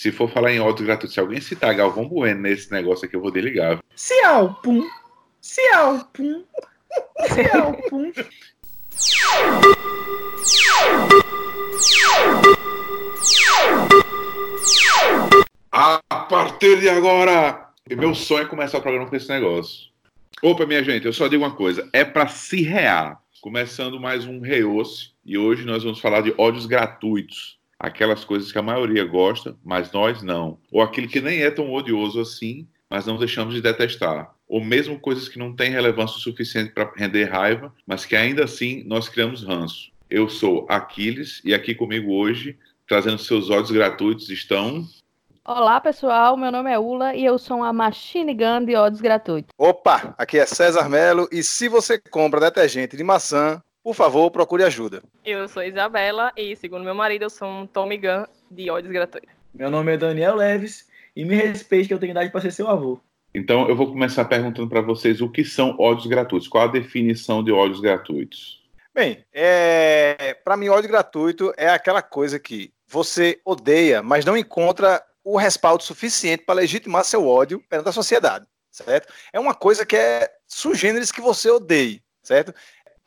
Se for falar em ódio gratuito, se alguém citar Galvão Bueno nesse negócio aqui, eu vou desligar. Ciao, pum. Ciao, pum. Ciao, pum. A partir de agora, meu sonho é começar o programa com esse negócio. Opa, minha gente, eu só digo uma coisa: é para se rear. Começando mais um Reoce, e hoje nós vamos falar de ódios gratuitos. Aquelas coisas que a maioria gosta, mas nós não. Ou aquele que nem é tão odioso assim, mas não deixamos de detestar. Ou mesmo coisas que não têm relevância suficiente para render raiva, mas que ainda assim nós criamos ranço. Eu sou Aquiles e aqui comigo hoje, trazendo seus ódios gratuitos, estão. Olá, pessoal. Meu nome é Ula e eu sou uma machine gun de ódios gratuitos. Opa, aqui é César Melo e se você compra detergente de maçã, por favor, procure ajuda. Eu sou Isabela e, segundo meu marido, eu sou um Tommy Gun de ódios gratuitos. Meu nome é Daniel Leves e me respeite que eu tenho idade para ser seu avô. Então eu vou começar perguntando para vocês o que são ódios gratuitos. Qual a definição de ódios gratuitos? Bem, é... para mim, ódio gratuito é aquela coisa que você odeia, mas não encontra o respaldo suficiente para legitimar seu ódio perante a sociedade, certo? É uma coisa que é sugêneres que você odeie, certo?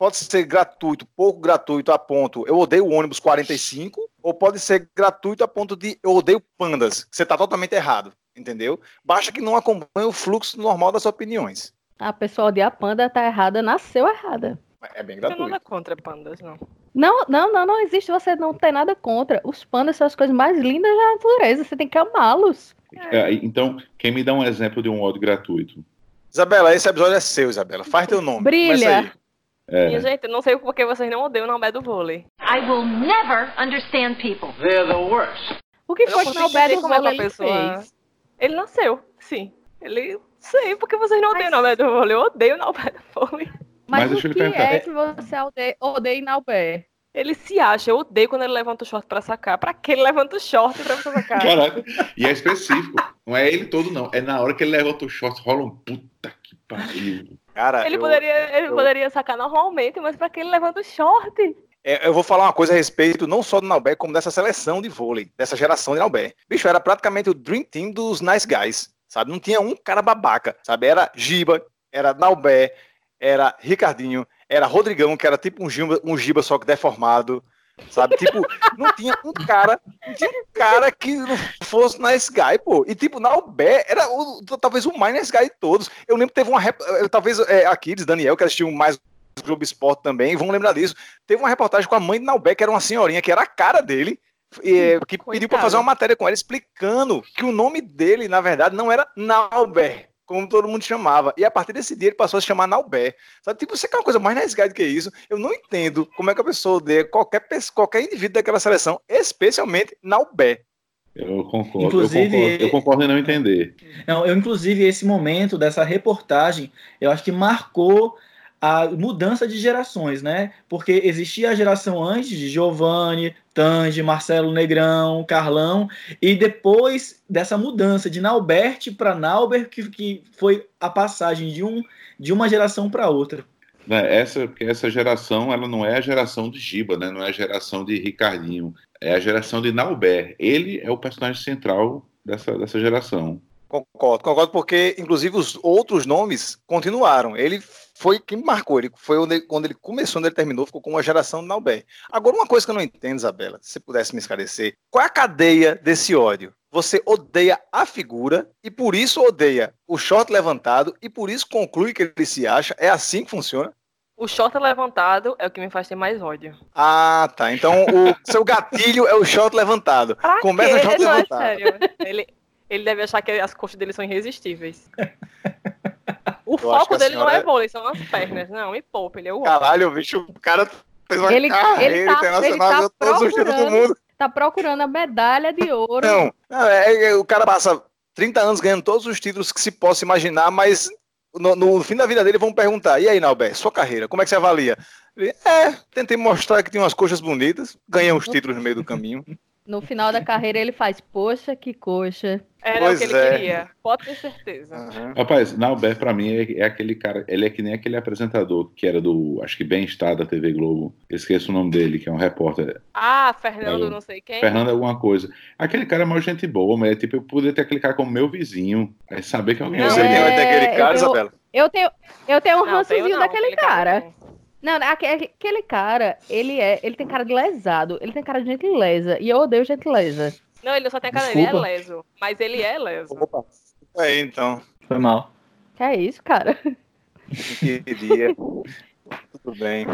Pode ser gratuito, pouco gratuito a ponto eu odeio o ônibus 45, ou pode ser gratuito a ponto de eu odeio pandas, você está totalmente errado, entendeu? Basta que não acompanhe o fluxo normal das opiniões. A pessoa odiar panda tá errada, nasceu errada. É bem Eu nada gratuito. contra pandas, não. Não, não, não, não existe. Você não tem nada contra. Os pandas são as coisas mais lindas da natureza. Você tem que amá-los. É, então, quem me dá um exemplo de um ódio gratuito? Isabela, esse episódio é seu, Isabela. Faz teu nome. Brilha. É, Minha gente, eu não sei porque vocês não odeiam o do vôlei. I will never understand people. O que Eu foi não que consigo Nalbé entender do como é que a vôlei ele pessoa- fez? Ele nasceu, sim. Ele. Sei, porque vocês não odeiam o Nalbé do vôlei. Eu odeio o Nalbé do vôlei. Mas, Mas o que é que você odeia, odeia em Nalbé? Ele se acha, eu odeio quando ele levanta o short pra sacar. Pra que ele levanta o short pra sacar? Caraca, e é específico. Não é ele todo, não. É na hora que ele levanta o short, rola um puta que pariu. Cara, Ele, eu, poderia, ele eu- poderia sacar normalmente, mas pra que ele levanta o short? é, eu vou falar uma coisa a respeito não só do Naubé, como dessa seleção de vôlei, dessa geração de Naubé. Bicho, era praticamente o Dream Team dos Nice Guys, sabe? Não tinha um cara babaca, sabe? Era Giba, era Naubé, era Ricardinho, era Rodrigão, que era tipo um Giba, um Giba só que deformado, sabe? Tipo, não tinha um cara, não tinha um cara que não fosse Nice Guy, pô. E tipo, Naubé era o- talvez o mais Nice Guy de todos. Eu lembro que teve uma, eh, talvez é, Aquiles, Daniel, que assistiu mais Globo Esporte também, vão lembrar disso. Teve uma reportagem com a mãe de Naubé, que era uma senhorinha, que era a cara dele, e, que pediu para fazer uma matéria com ela explicando que o nome dele, na verdade, não era Naubé, como todo mundo chamava. E a partir desse dia ele passou a se chamar Naubé. Sabe, tipo, você quer uma coisa mais nice guy do que isso? Eu não entendo como é que a pessoa odeia qualquer, pessoa- qualquer indivíduo daquela seleção, especialmente Naubé. Eu concordo, Inclusive, eu concordo. Eu concordo em não entender. Não, eu, inclusive, esse momento dessa reportagem, eu acho que marcou a mudança de gerações, né? Porque existia a geração antes de Giovanni, Tange, Marcelo Negrão, Carlão, e depois dessa mudança de Naubert para Nauber, que, que foi a passagem de, um, de uma geração para outra. Né, Essa, essa geração, ela não é a geração de Giba, né? Não é a geração de Ricardinho. É a geração de Nauber. Ele é o personagem central dessa, dessa geração. Concordo, concordo, porque inclusive os outros nomes continuaram. Ele foi quem marcou, ele foi onde quando ele começou, onde ele terminou, ficou com uma geração de Naubé. Agora, uma coisa que eu não entendo, Isabela, se você pudesse me esclarecer, qual é a cadeia desse ódio? Você odeia a figura e por isso odeia o short levantado e por isso conclui que ele se acha. É assim que funciona? O short levantado é o que me faz ter mais ódio. Ah, tá. Então o seu gatilho é o short levantado. Pra Começa quê? o short Não, é levantado. sério. Ele, ele deve achar que as costas dele são irresistíveis. O que foco dele não senhora- é vôlei, são as pernas. Não, me poupa, ele é o Caralho, bicho, o cara fez uma Ele- carreira ele tá- internacional, ele tá ganhou todos os títulos do procurando. mundo. Tá procurando a medalha de ouro. Não, não, é, é, o cara passa 30 anos ganhando todos os títulos que se possa imaginar, mas no, no fim da vida dele vão perguntar: e aí, Nalber, sua carreira, como é que você avalia? Ele, é, tentei mostrar que tinha umas coxas bonitas, ganhei uns títulos no meio do caminho. No final da carreira ele faz, poxa, que coxa. Era Pois o que ele é. queria. Pode ter certeza. Aham. Rapaz, Nauber, pra mim, é, é aquele cara. Ele é que nem aquele apresentador que era do. Acho que Bem-Estar da TV Globo. Esqueço o nome dele, que é um repórter. Ah, Fernando, É. não sei quem. Fernando alguma coisa. Aquele cara é maior gente boa, mas é tipo, eu poderia ter aquele cara como meu vizinho. É saber que alguém Não, Você vai- tem é, onde aquele cara, eu- Isabela? Eu tenho, eu tenho um rançozinho daquele aquele cara. Não. Aque- aquele cara, ele é, ele tem cara de lesado, ele tem cara de gentileza, e eu odeio gentileza. Não, ele só tem cara, ele é leso. Mas ele é leso. Opa. É, então. Foi mal. Que é isso, cara? Queria. Tudo bem.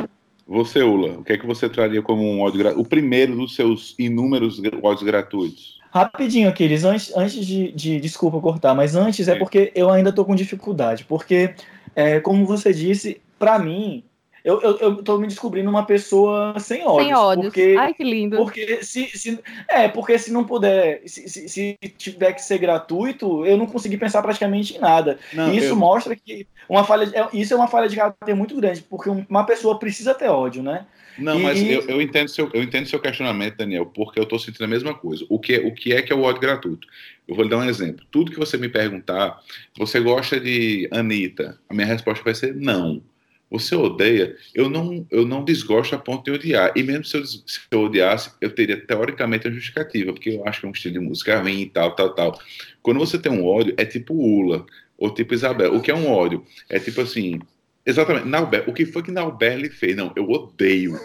Você, Ula, o que é que você traria como um ódio gratuito? O primeiro dos seus inúmeros ódios gratuitos. Rapidinho, Aquiles, antes, antes de, de- Desculpa cortar, mas antes é Sim. porque eu ainda tô com dificuldade. Porque, é, como você disse, pra mim, eu, eu, eu tô me descobrindo uma pessoa sem ódios. Sem ódios. Porque, Ai, que lindo. porque se, se. É, porque se não puder. Se, se, se tiver que ser gratuito, eu não consegui pensar praticamente em nada. Não, E isso eu- mostra que uma falha. é- Isso é uma falha de caráter muito grande, porque um- uma pessoa precisa ter ódio, né? Não, E- mas eu, eu entendo seu, eu entendo seu questionamento, Daniel, porque eu estou sentindo a mesma coisa. O que, o que é que é o ódio gratuito? Eu vou lhe dar um exemplo. Tudo que você me perguntar, você gosta de Anitta? A minha resposta vai ser não. Você odeia? Eu não, eu não desgosto a ponto de odiar. E mesmo se eu, se eu odiasse, eu teria teoricamente a justificativa, porque eu acho que é um estilo de música ruim e tal, tal, tal. Quando você tem um ódio, é tipo Ula, ou tipo Isabel. O que é um ódio? É tipo assim, Exatamente. Nauber, o que foi que Nauber fez? Não, eu odeio.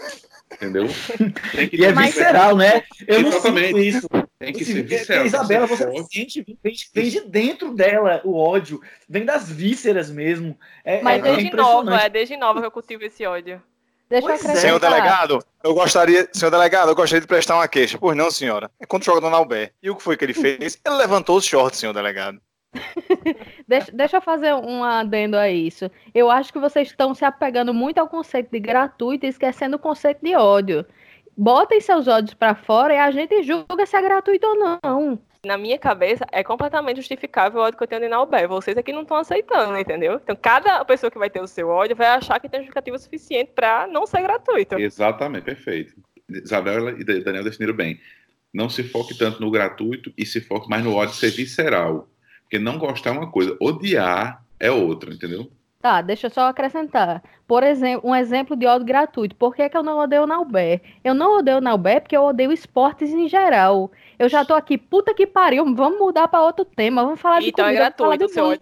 Entendeu? E é visceral, né? Eu não Exatamente. sinto isso. Tem que Assim, ser porque visceral. Isabela, você sente, vem, vem de dentro dela o ódio, vem das vísceras mesmo. É, Mas é, é Desde impressionante. nova, é desde nova que eu cultivo esse ódio. Deixa Pois eu é. acrescentar. Senhor delegado, eu gostaria, senhor delegado, eu gostaria de prestar uma queixa. Pois não, senhora. É quando joga no Albert. E o que foi que ele fez? Ele levantou os shorts, senhor delegado. Deixa, deixa eu fazer um adendo a isso. Eu acho que vocês estão se apegando muito ao conceito de gratuito e esquecendo o conceito de ódio. Botem seus ódios pra fora e a gente julga se é gratuito ou não. Na minha cabeça, é completamente justificável o ódio que eu tenho de Naubé. Vocês aqui não estão aceitando, entendeu? Então, cada pessoa que vai ter o seu ódio vai achar que tem justificativa suficiente pra não ser gratuito. Exatamente, perfeito. Isabela e Daniel definiram bem. Não se foque tanto no gratuito e se foque mais no ódio ser visceral. Porque não gostar é uma coisa, odiar é outra, entendeu? Tá, deixa eu só acrescentar. Por exemplo, um exemplo de ódio gratuito. Por que, que eu não odeio o Naubé? Eu não odeio o Naubé porque eu odeio esportes em geral. Eu já tô aqui, puta que pariu, vamos mudar pra outro tema, vamos falar de Então é comida, vamos falar gratuito o de seu ódio.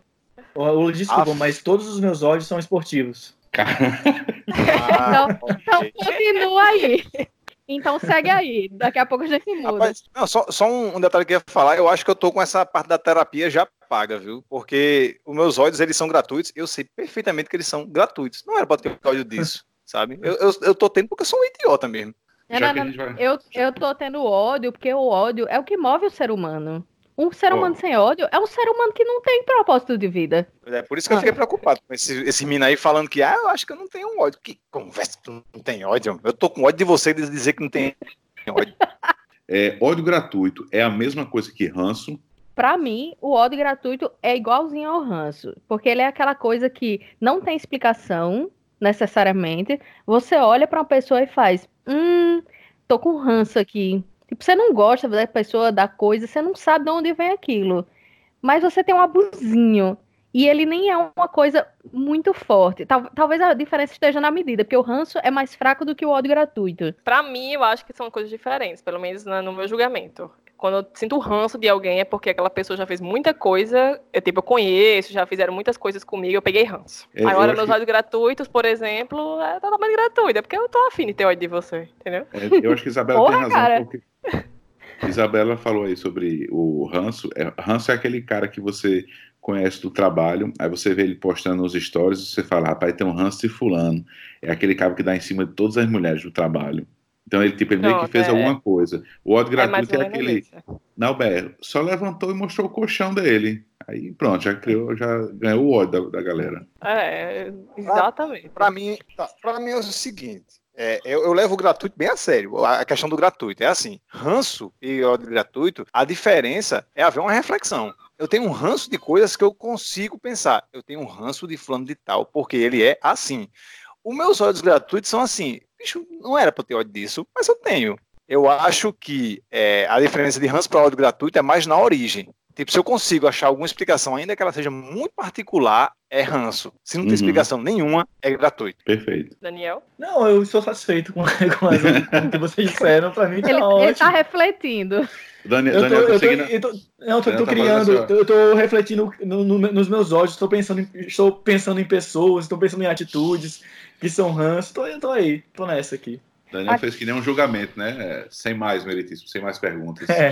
Ô, Lu, Desculpa, Ah. mas todos os meus ódios são esportivos. Ah, Então ok. continua aí. Então segue aí. Daqui a pouco a gente muda. Rapaz, não, só, só um, um detalhe que eu ia falar, eu acho que eu tô com essa parte da terapia já paga, viu? Porque os meus ódios, eles são gratuitos, eu sei perfeitamente que eles são gratuitos. Não era pra ter ódio disso, sabe? Eu, eu, eu tô tendo porque eu sou um idiota mesmo. Não, Já não, não. vai. Eu, eu tô tendo ódio porque o ódio é o que move o ser humano. Um ser humano sem ódio é um ser humano que não tem propósito de vida. É por isso que eu fiquei preocupado com esse, esse menino aí falando que, ah, eu acho que eu não tenho ódio. Que conversa, tu não tem ódio. Eu tô com ódio de você de dizer que não tem ódio. É, ódio gratuito é a mesma coisa que ranço. Pra mim, o ódio gratuito é igualzinho ao ranço, porque ele é aquela coisa que não tem explicação necessariamente. Você olha pra uma pessoa e faz, hum, tô com ranço aqui. Tipo, você não gosta da pessoa, da coisa, você não sabe de onde vem aquilo. Mas você tem um abusinho. E ele nem é uma coisa muito forte. Tal- talvez a diferença esteja na medida, porque o ranço é mais fraco do que o ódio gratuito. Pra mim, eu acho que são coisas diferentes, pelo menos na- no meu julgamento. Quando eu sinto ranço de alguém é porque aquela pessoa já fez muita coisa, eu, tipo, eu conheço, já fizeram muitas coisas comigo, eu peguei ranço. É, Agora, meus que- ódios gratuitos, por exemplo, é totalmente gratuito, é porque eu tô afim de ter ódio de você, entendeu? É, eu acho que Isabela Porra, tem razão, cara. porque Isabela falou aí sobre o ranço. É, ranço é aquele cara que você conhece do trabalho, aí você vê ele postando nos stories e você fala, rapaz, tem um ranço de fulano. É aquele cara que dá em cima de todas as mulheres do trabalho. Então ele, tipo, ele meio que fez é. alguma coisa. O ódio É gratuito é, menos aquele. isso. Não, Ber, só levantou e mostrou o colchão dele. Aí pronto, já criou, já ganhou o ódio da, da galera. É, exatamente. Pra mim, tá, pra mim é o seguinte. é, eu, eu levo o gratuito bem a sério. A a questão do gratuito é assim: ranço e ódio gratuito, a diferença é haver uma reflexão. Eu tenho um ranço de coisas que eu consigo pensar. Eu tenho um ranço de fulano de tal, porque ele é assim. Os meus ódios gratuitos são assim. Bicho, não era pra eu ter ódio disso, mas eu tenho. Eu acho que é, a diferença de ranço para ódio gratuito é mais na origem. Tipo, se eu consigo achar alguma explicação, ainda que ela seja muito particular, é ranço. Se não tem Uhum. explicação nenhuma, é gratuito. Perfeito. Daniel? Não, eu estou satisfeito com, com, as- com o que vocês disseram. Pra mim tá Ele, ele ótimo. tá refletindo. Daniel, Eu tô, Daniel, tá eu tô, eu tô, não, eu tô, tô tá criando, assim, eu tô refletindo no- no- nos meus olhos, estou pensando, em, estou pensando em pessoas, estou pensando em atitudes que são ranço. Tô, eu tô aí, tô nessa aqui. Daniel fez que nem um julgamento, né? É, Sem mais meritíssimo, sem mais perguntas. É.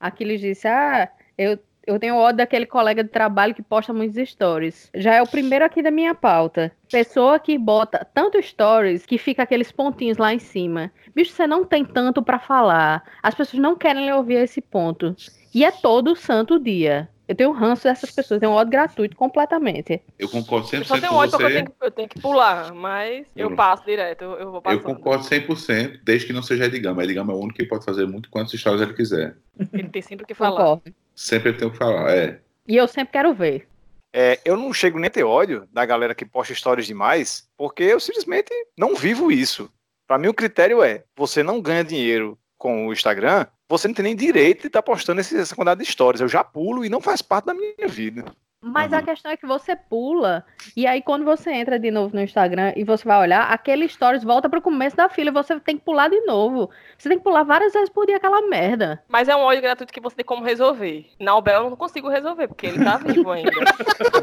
Aquiles disse: Ah, eu, eu tenho ódio daquele colega de trabalho que posta muitos stories. Já é o primeiro aqui da minha pauta. Pessoa que bota tanto stories que fica aqueles pontinhos lá em cima. Bicho, você não tem tanto pra falar. As pessoas não querem lhe ouvir esse ponto. E é todo santo dia. Eu tenho ranço dessas pessoas, eu tenho ódio gratuito completamente. Eu concordo Eu 100% só tenho com ódio porque eu você. tenho, que- eu tenho que pular, mas eu Eu- passo direto, eu, eu vou Eu passando. concordo 100%, desde que não seja Edgama. Edgama é o único que pode fazer muito quantas histórias ele quiser. Ele tem sempre o que falar. Concordo. Sempre ele tem o que falar. É. E eu sempre quero ver. É, eu não chego nem a ter ódio da galera que posta histórias demais, porque eu simplesmente não vivo isso. Pra mim, o critério é: você não ganha dinheiro com o Instagram, você não tem nem direito de estar postando esse- essa quantidade de histórias. Eu já pulo e não faz parte da minha vida. Mas a Uhum. questão é que você pula, e aí quando você entra de novo no Instagram e você vai olhar, aquele stories volta pro começo da fila, e você tem que pular de novo. Você tem que pular várias vezes por dia aquela merda. Mas é um ódio gratuito que você tem como resolver. Na Albel eu não consigo resolver, porque ele tá vivo ainda.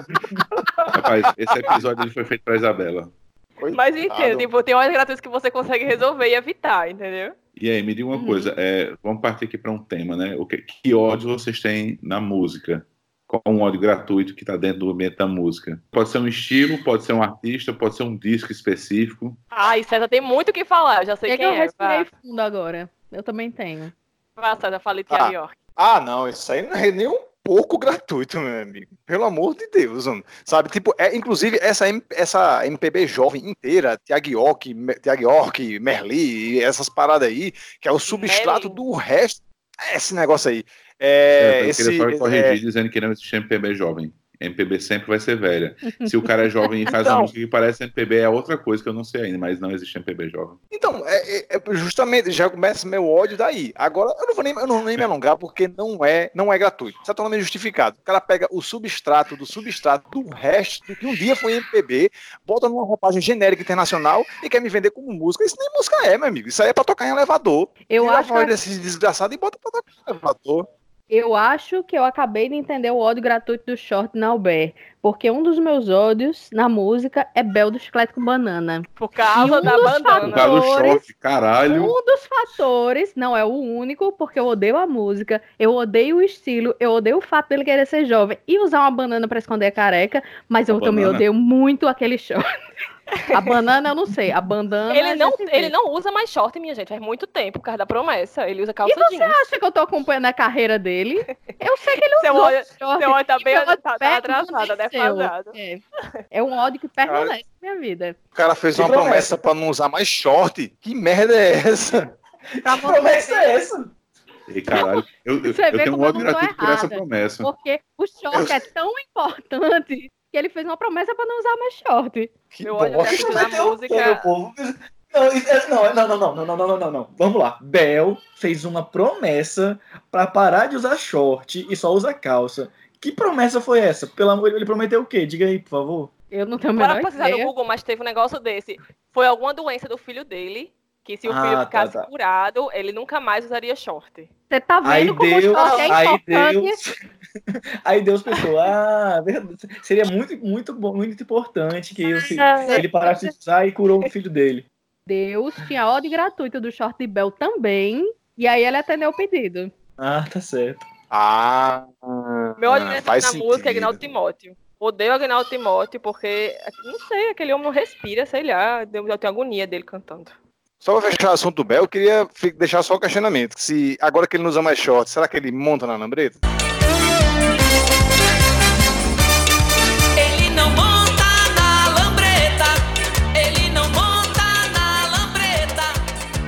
Rapaz, esse episódio foi feito pra Isabela. Mas entendo, tipo, tem ódio gratuito que você consegue resolver e evitar, entendeu? E aí, me diga uma Uhum. coisa, é, vamos partir aqui para um tema, né? O que, que ódio vocês têm na música? Qual é um ódio gratuito que está dentro do ambiente da música? Pode ser um estilo, pode ser um artista, pode ser um disco específico. Ai, César tem muito o que falar, eu já sei É que quem eu é. respirei fundo agora. Eu também tenho. vá César, fale Ah. Tiago York. Ah, não, isso aí não é nem um pouco gratuito, meu amigo. Pelo amor de Deus, mano. Sabe, tipo, é, inclusive essa, essa MPB jovem inteira, Tiago York, Me- Tiago York, Merli, essas paradas aí, que é o substrato Merli. do resto. Esse negócio aí. É, eu esse, queria só é, corrigir dizendo que não existe MPB jovem. MPB sempre vai ser velha. Se o cara é jovem e faz uma Então. música que parece MPB, é outra coisa que eu não sei ainda, mas não existe MPB jovem. Então, é, é- é justamente, já começa meu ódio daí. Agora, eu não vou nem, eu não nem me alongar, porque não é, não é gratuito. Isso é totalmente justificado. O cara pega o substrato do substrato do resto do que um dia foi MPB, bota numa roupagem genérica internacional e quer me vender como música. Isso nem música é, meu amigo. Isso aí é pra tocar em elevador. Eu Tira a acho, voz desse desgraçado e bota pra tocar em elevador. Eu acho que eu acabei de entender o ódio gratuito do short na Albert. Porque um dos meus ódios na música é Bel do Chiclete com Banana. Por causa um da dos Por bandana. causa do Fatores. choque, caralho. Um dos fatores, não é o único, porque eu odeio a música, eu odeio o estilo, eu odeio o fato dele querer ser jovem e usar uma banana pra esconder a careca, mas eu A também banana? odeio muito aquele short. A banana eu não sei, a bandana. a Ele não, ele não usa mais short, minha gente, faz muito tempo, por causa da promessa. Ele usa calça E você jeans. acha que eu tô acompanhando a carreira dele? Eu sei que ele ódio- short. Seu ódio tá bem tá, tá atrasado, defasado. É. É um ódio que permanece na minha vida. O cara fez Que uma promessa? pra não usar mais short. Que merda é essa? Pra Que promessa é essa? E caralho, eu, eu, eu tenho um eu ódio gratuito por essa promessa. Porque o short é tão importante que ele fez uma promessa para não usar mais short. Que eu olho bosta, na música. É, não, não, não, não, não, não, não, não, Vamos lá. Bel fez uma promessa para parar de usar short e só usar calça. Que promessa foi essa? Pelo amor, ele prometeu o quê? Diga aí, por favor. Eu não tenho mais menor Para pesquisar no Google, mas teve um negócio desse. Foi alguma doença do filho dele que se o Ah, filho tá, ficasse tá. curado, ele nunca mais usaria short. Você tá vendo Aí como o Deus, short é aí importante? Deus, aí Deus pensou, ah, seria muito, muito muito importante que eu, se- ele parasse de usar e curou o filho dele. Deus tinha ódio gratuito do short de Bel também. E aí ele atendeu o pedido. Ah, tá certo. Ah, Meu ódio ah, na faz música é sentido. Agnaldo Timóteo. Odeio Agnaldo Timóteo porque, não sei, aquele homem não respira, sei lá, eu tenho agonia dele cantando. Só pra fechar o assunto do Bel, eu queria deixar só o questionamento. Se agora que ele não usa mais short, será que ele monta na lambreta? Ele não monta na lambreta. Ele não monta na lambreta.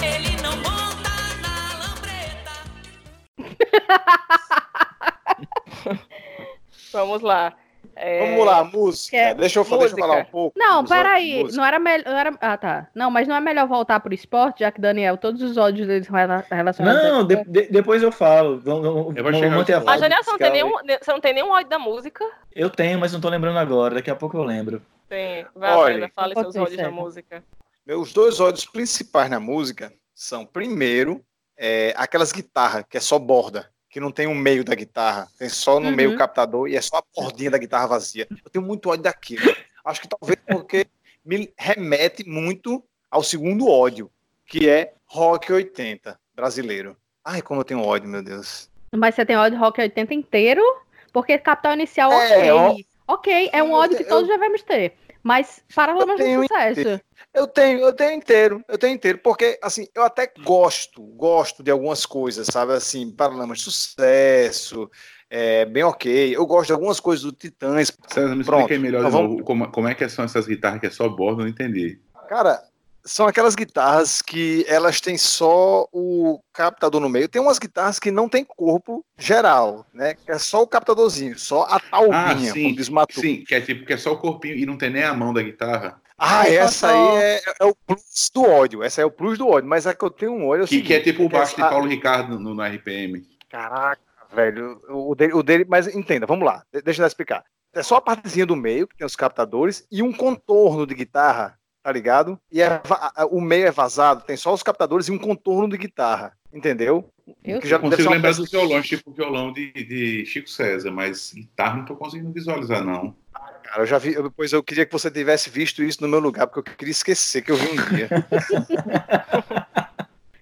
Ele não monta na lambreta. Vamos lá. É, Vamos lá, música. É, deixa, eu, deixa eu música. falar um pouco. Não, peraí. música. Não era melhor. Ah, tá. Não, mas não é melhor voltar pro esporte, já que Daniel, todos os ódios deles relacionados. Não, de- de- depois eu falo. Vamos, vamos, Eu vou vamos chegar manter a ao Mas, vibe Daniel, você não, tem nenhum, você não tem nenhum ódio da música? Eu tenho, mas não tô lembrando agora. Daqui a pouco eu lembro. Tem. Vai, Olha, Brenda, pode seus ódios da segue. música. Meus dois ódios principais na música são, primeiro, é, aquelas guitarras que é só borda, que não tem um meio da guitarra, tem só no Uhum. meio o captador e é só a bordinha da guitarra vazia. Eu tenho muito ódio daquilo. Acho que talvez porque me remete muito ao segundo ódio, que é rock 80 brasileiro. Ai, como eu tenho ódio, meu Deus. Mas você tem ódio rock 80 inteiro? Porque Capital Inicial, É, ok. Ok, é um ódio que todos eu- devemos ter. Mas Paralamas do tenho Sucesso. Eu tenho, eu tenho inteiro, eu tenho inteiro, porque assim, eu até gosto, gosto de algumas coisas, sabe, assim, Paralamas de Sucesso, é bem ok. Eu gosto de algumas coisas do Titãs. César, me Pronto, explica aí melhor então novo como, como é que são essas guitarras que é só bordo, eu não entendi. Cara, são aquelas guitarras que elas têm só o captador no meio. Tem umas guitarras que não tem corpo geral, né? Que é só o captadorzinho, só a talbinha, Ah, sim, como diz o Matu. Sim, que é tipo que é só o corpinho e não tem nem a mão da guitarra. Ah, Ai, essa aí é, é o plus do ódio. Essa é o plus do ódio. Mas é que eu tenho um ódio. é Que, que é tipo o baixo de a- Paulo Ricardo no, no RPM. Caraca, velho. O dele, o dele, mas entenda, vamos lá. de- Deixa eu explicar. É só a partezinha do meio, que tem os captadores, e um contorno de guitarra, tá ligado? E é o meio é vazado, tem só os captadores e um contorno de guitarra. Entendeu? Eu Que já consigo lembrar peça- dos violões, tipo o violão de, de Chico César, mas guitarra não tô conseguindo visualizar, não. Cara, eu já vi, eu- depois eu queria que você tivesse visto isso no meu lugar, porque eu queria esquecer que eu vi um dia.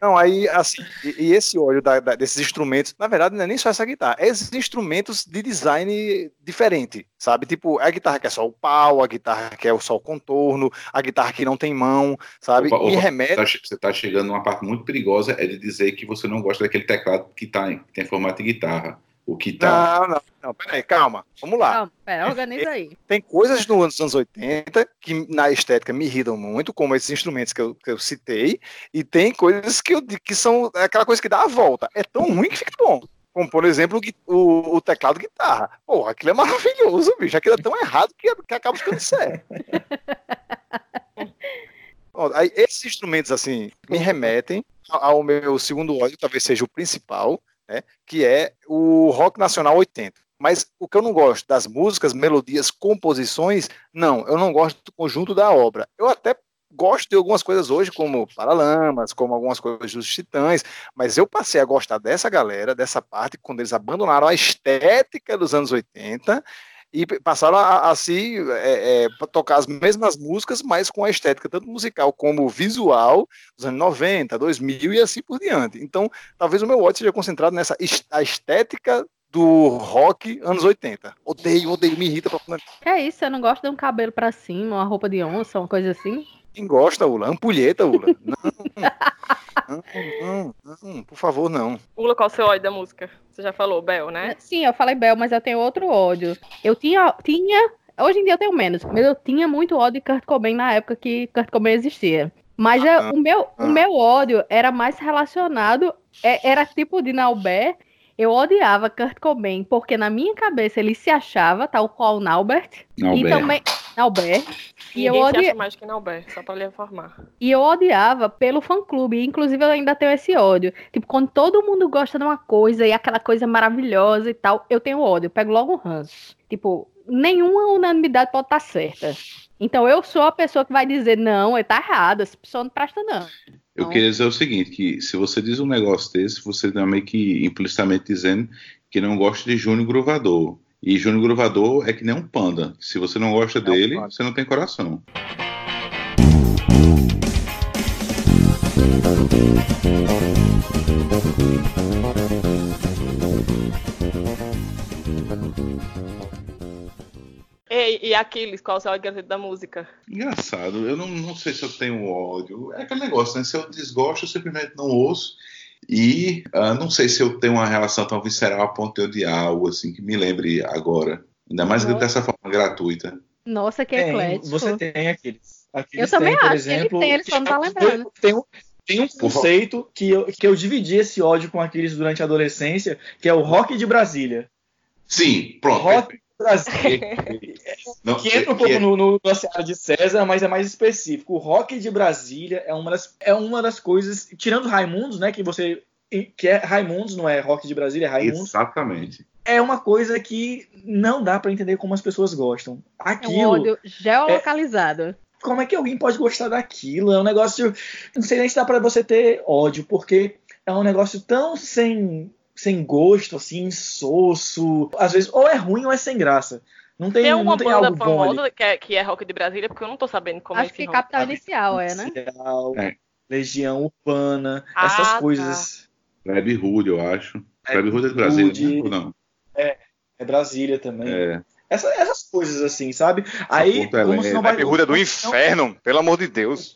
Não, aí, assim, e, e esse óleo da- da- desses instrumentos, na verdade, não é nem só essa guitarra, é esses instrumentos de design diferente, sabe? Tipo, é a guitarra que é só o pau, a guitarra que é só o contorno, a guitarra que não tem mão, sabe? Opa, opa, remete. Tá che- Você está chegando numa parte muito perigosa, é de dizer que você não gosta daquele teclado que, tá, que tem formato de guitarra. O que tá. Não, não, não, peraí, calma, vamos lá. Calma, pera, organiza aí. Tem coisas nos anos 80 que na estética me irritam muito, como esses instrumentos que eu, que eu citei, e tem coisas que, eu, que são aquela coisa que dá a volta. É tão ruim que fica bom. Como, por exemplo, o o, o teclado guitarra. Porra, aquilo é maravilhoso, bicho. Aquilo é tão errado que, que acaba ficando certo. Ó, aí, esses instrumentos, assim, me remetem ao meu segundo ódio, talvez seja o principal, né? Que é o rock nacional 80. Mas o que eu não gosto das músicas, melodias, composições, não, eu não gosto do conjunto da obra. Eu até gosto de algumas coisas hoje, como Paralamas, como algumas coisas dos Titãs, mas eu passei a gostar dessa galera, dessa parte, quando eles abandonaram a estética dos anos 80 e passaram a, a se é, é, tocar as mesmas músicas, mas com a estética tanto musical como visual dos anos 90, 2000 e assim por diante. Então, talvez o meu ódio seja concentrado nessa a estética do rock anos 80. Odeio, odeio, me irrita. Que é isso? Você não gosta de um cabelo pra cima, uma roupa de onça, uma coisa assim? Quem gosta, Ula? Ampulheta, Ula. Não, não, não, não, por favor, não. Ula, qual o seu ódio da música? Você já falou, Bel, né? Sim, eu falei Bel, mas eu tenho outro ódio. Eu tinha, tinha, hoje em dia eu tenho menos, mas eu tinha muito ódio de Kurt Cobain na época que Kurt Cobain existia. Mas eu- Ah, o, meu, ah. o meu ódio era mais relacionado, é- era tipo de Naubert. Eu odiava Kurt Cobain porque na minha cabeça ele se achava tal qual Naubert. Não, e também Naubert. E eu, Ninguém odi... acha mais que Nauber, só pra lhe informar. e eu odiava pelo fã-clube. Inclusive, eu ainda tenho esse ódio. Tipo, quando todo mundo gosta de uma coisa e aquela coisa maravilhosa e tal, eu tenho ódio. Eu pego logo um ranço. Tipo, nenhuma unanimidade pode estar certa. Então, eu sou a pessoa que vai dizer, não, ele tá errado, essa pessoa não presta, não. Eu Não. queria dizer o seguinte, que se você diz um negócio desse, você está meio que implicitamente dizendo que não gosta de Júnior Gruvador. E Júnior Gruvador é que nem um panda. Se você não gosta um dele, panda. você não tem coração. E, e Aquiles, qual o seu ódio gratuito da música? Engraçado, eu não, não sei se eu tenho ódio. É aquele negócio, né? Se eu desgosto, eu simplesmente não ouço. E ah, não sei se eu tenho uma relação tão visceral a ponto de odiar algo assim que me lembre agora. Ainda mais Não. dessa forma gratuita. Nossa, que Tem, eclético. você tem aqueles. aqueles Eu também tem, por acho que ele exemplo, tem, ele só não tá que- lembrando. Tem um, tem um conceito que eu, que eu dividi esse ódio com aqueles durante a adolescência, que é o rock de Brasília. Sim, pronto. Rock, Brasil. Não, que entra um pouco que- no, no, na seara de César, mas é mais específico. O rock de Brasília é uma das, é uma das coisas, tirando Raimundos, né, que você que é Raimundos, não é rock de Brasília, é Raimundos. Exatamente. É uma coisa que não dá pra entender como as pessoas gostam. É um Aquilo, ódio geolocalizado. como é que alguém pode gostar daquilo? É um negócio, não sei nem se dá pra você ter ódio, porque é um negócio tão sem sem gosto, assim, insosso. Às vezes ou é ruim ou é sem graça. Não tem, Tem uma não tem banda algo bom famosa que é, que é rock de Brasília, porque eu não tô sabendo como é Acho esse que rock. Capital Inicial é, né? Inicial, É. Legião Urbana, Ah, essas tá. coisas. Web Hood, eu acho. É, Web Hood é de Brasília, Hood. né? ou não? É Brasília também. É. Essa- essas coisas assim, sabe? Aí, como se não Web vai. Bermuda é do não- inferno, pelo amor de Deus.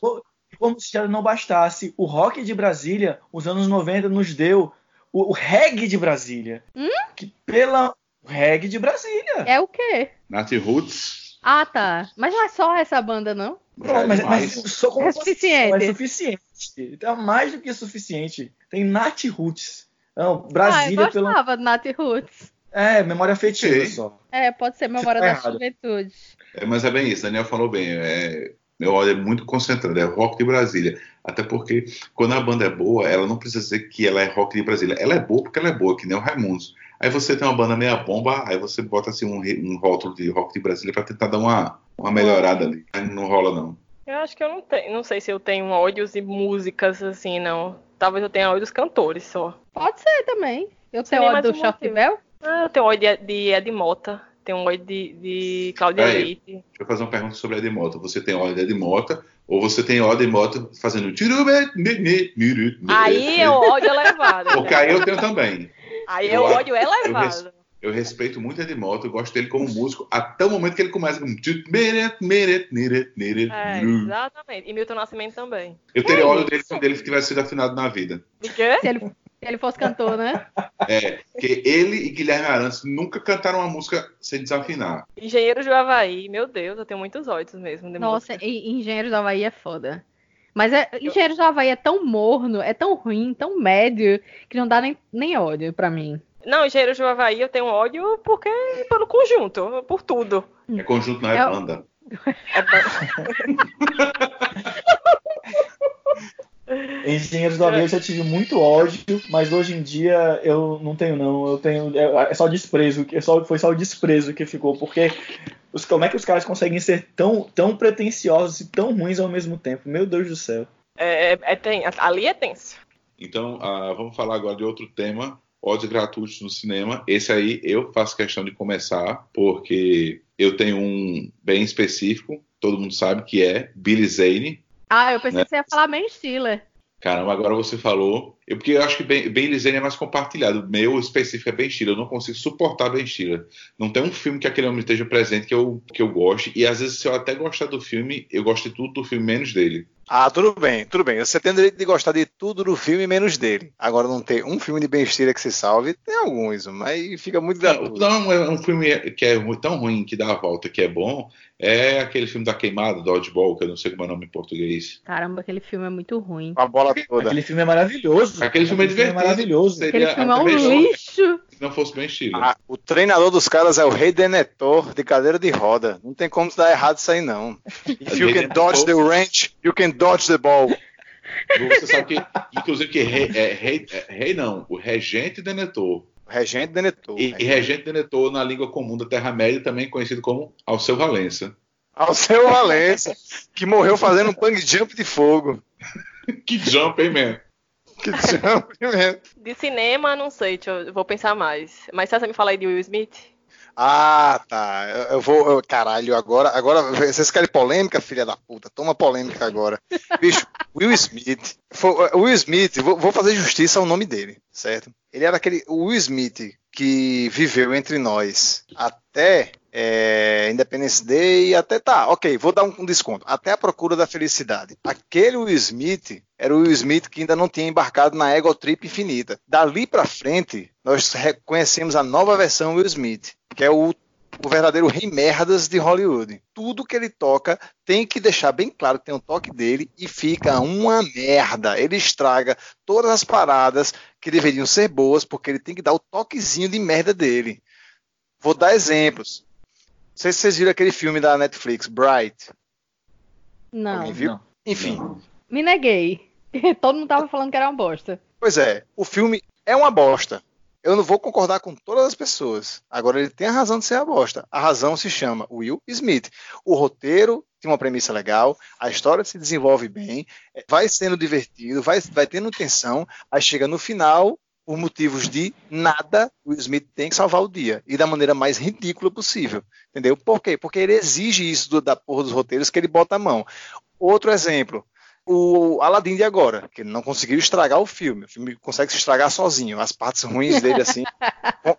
Como se já não bastasse, o rock de Brasília, os anos 90, nos deu o, o reggae de Brasília. Hum? Que pela. O reggae de Brasília. É o quê? Nat Roots. Ah, tá. Mas não é só essa banda, não? Pronto, mas, demais. mas só como É suficiente. É suficiente. Então, mais do que suficiente. Tem Nat Roots. Não, ah, Brasília eu pelo. gostava do Nat Roots. É, memória afetiva Ok. só. É, pode ser memória tá da errado. juventude. É, mas é bem isso, Daniel falou bem. É, meu ódio é muito concentrado, é rock de Brasília. Até porque quando a banda é boa, ela não precisa dizer que ela é rock de Brasília. Ela é boa porque ela é boa, que nem o Raimundos. Aí você tem uma banda meia bomba, aí você bota assim um, um rótulo de rock de Brasília pra tentar dar uma, uma melhorada ali. Aí não rola, não. Eu acho que eu não tenho. Não sei se eu tenho ódios e músicas assim, não. Talvez eu tenha ódio dos cantores só. Pode ser também. Eu tenho ódio do um Short motivo. Bell. Ah, eu tenho ódio de, de Ed Mota. Tenho ódio de, de Cláudia Peraí. Leite. Deixa eu fazer uma pergunta sobre a Edmota. Você tem ódio de Edmota ou você tem ódio de Edmota fazendo Aí é o ódio elevado. Porque aí eu tenho também. Aí é o eu- ódio elevado. Eu respeito muito Edmota, eu gosto dele como músico, até o momento que ele começa com. "Tut-meret, meret, neret, neret, É, miru". exatamente. E Milton Nascimento também. Eu teria É ódio dele quando ele tivesse sido afinado na vida. De quê? Se ele, se ele fosse cantor, né? É, porque ele e Guilherme Arantes nunca cantaram uma música sem desafinar. Engenheiro do Havaí. Meu Deus, eu tenho muitos ódios mesmo. De Nossa, música. e Engenheiros do Havaí é foda. Mas é, Engenheiros do Havaí é tão morno, é tão ruim, tão médio, que não dá nem, nem ódio pra mim. Não, Engenheiro do Havaí eu tenho ódio porque pelo conjunto, por tudo. É conjunto, não é, É banda. É ba- Engenheiros do Havaí eu já tive muito ódio, mas hoje em dia eu não tenho não, eu tenho é é só desprezo, é só foi só o desprezo que ficou, porque os, como é que os caras conseguem ser tão tão pretensiosos e tão ruins ao mesmo tempo? Meu Deus do céu. é, é, é ten- ali é tenso. Então, ah, vamos falar agora de outro tema: ódios gratuitos no cinema. Esse aí eu faço questão de começar, porque eu tenho um bem específico, todo mundo sabe que é Billy Zane. Ah, eu pensei Né? que você ia falar Ben Stiller. Caramba, agora você falou. Eu, porque eu acho que Ben, ben é mais compartilhado. O meu específico é Ben Stiller. Eu não consigo suportar Ben Stiller. Não tem um filme que aquele homem esteja presente que eu, que eu goste. E às vezes, se eu até gostar do filme, eu gosto de tudo do filme, menos dele. Ah, tudo bem, tudo bem. Você tem o direito de gostar de tudo do filme, menos dele. Agora, não ter um filme de Ben Stiller que se salve, tem alguns, mas fica muito Não, gratuito. não, é um filme que é tão ruim que dá a volta que é bom. É aquele filme da queimada, Dodgeball, que eu não sei como é o nome em português. Caramba, aquele filme é muito ruim. Com a bola toda. Aquele filme é maravilhoso. Aquele filme é divertido. maravilhoso. Seria Aquele filme é um lixo. Se não fosse Ben Stiller. Ah, o treinador dos caras é o Rei Denetor de cadeira de roda. Não tem como dar errado isso aí, não. If you can dodge the wrench, you can dodge the ball. Você sabe que, inclusive, que rei, é, rei, é, rei não, o regente Denetor. Regente Denetor. E, e regente Denetor na língua comum da Terra-média, também conhecido como Alceu Valença. Ao seu Valença, que morreu fazendo um bang jump de fogo. Que jump, hein, man? Que. De cinema, não sei, deixa eu, vou pensar mais. Mas se você me falar aí de Will Smith? Ah, tá. Eu, eu vou. eu- caralho, agora, agora. Vocês querem polêmica, filha da puta? Toma polêmica agora. Bicho, Will Smith. Foi- Will Smith, vou, vou fazer justiça ao nome dele, certo? Ele era aquele. Will Smith que viveu entre nós até é, Independence Day, até tá, ok, vou dar um, desconto. Até a procura da felicidade. Aquele Will Smith era o Will Smith que ainda não tinha embarcado na Ego Trip infinita. Dali pra frente, nós reconhecemos a nova versão Will Smith, que é o, o verdadeiro rei merdas de Hollywood. Tudo que ele toca tem que deixar bem claro que tem um toque dele e fica uma merda. Ele estraga todas as paradas que deveriam ser boas, porque ele tem que dar o toquezinho de merda dele. Vou dar exemplos. Sei se vocês viram aquele filme da Netflix, Bright. Não. Alguém viu? Não. Enfim. Me neguei. Todo mundo tava falando que era uma bosta. Pois é, o filme é uma bosta. Eu não vou concordar com todas as pessoas. Agora ele tem a razão de ser a bosta. A razão se chama Will Smith. O roteiro tem uma premissa legal, a história se desenvolve bem, é, vai sendo divertido, vai, vai tendo tensão, aí chega no final, por motivos de nada, o Smith tem que salvar o dia. E da maneira mais ridícula possível. Entendeu? Por quê? Porque ele exige isso do- da porra dos roteiros que ele bota a mão. Outro exemplo. O Aladdin de agora, que ele não conseguiu estragar o filme. O filme consegue se estragar sozinho. As partes ruins dele, assim, com-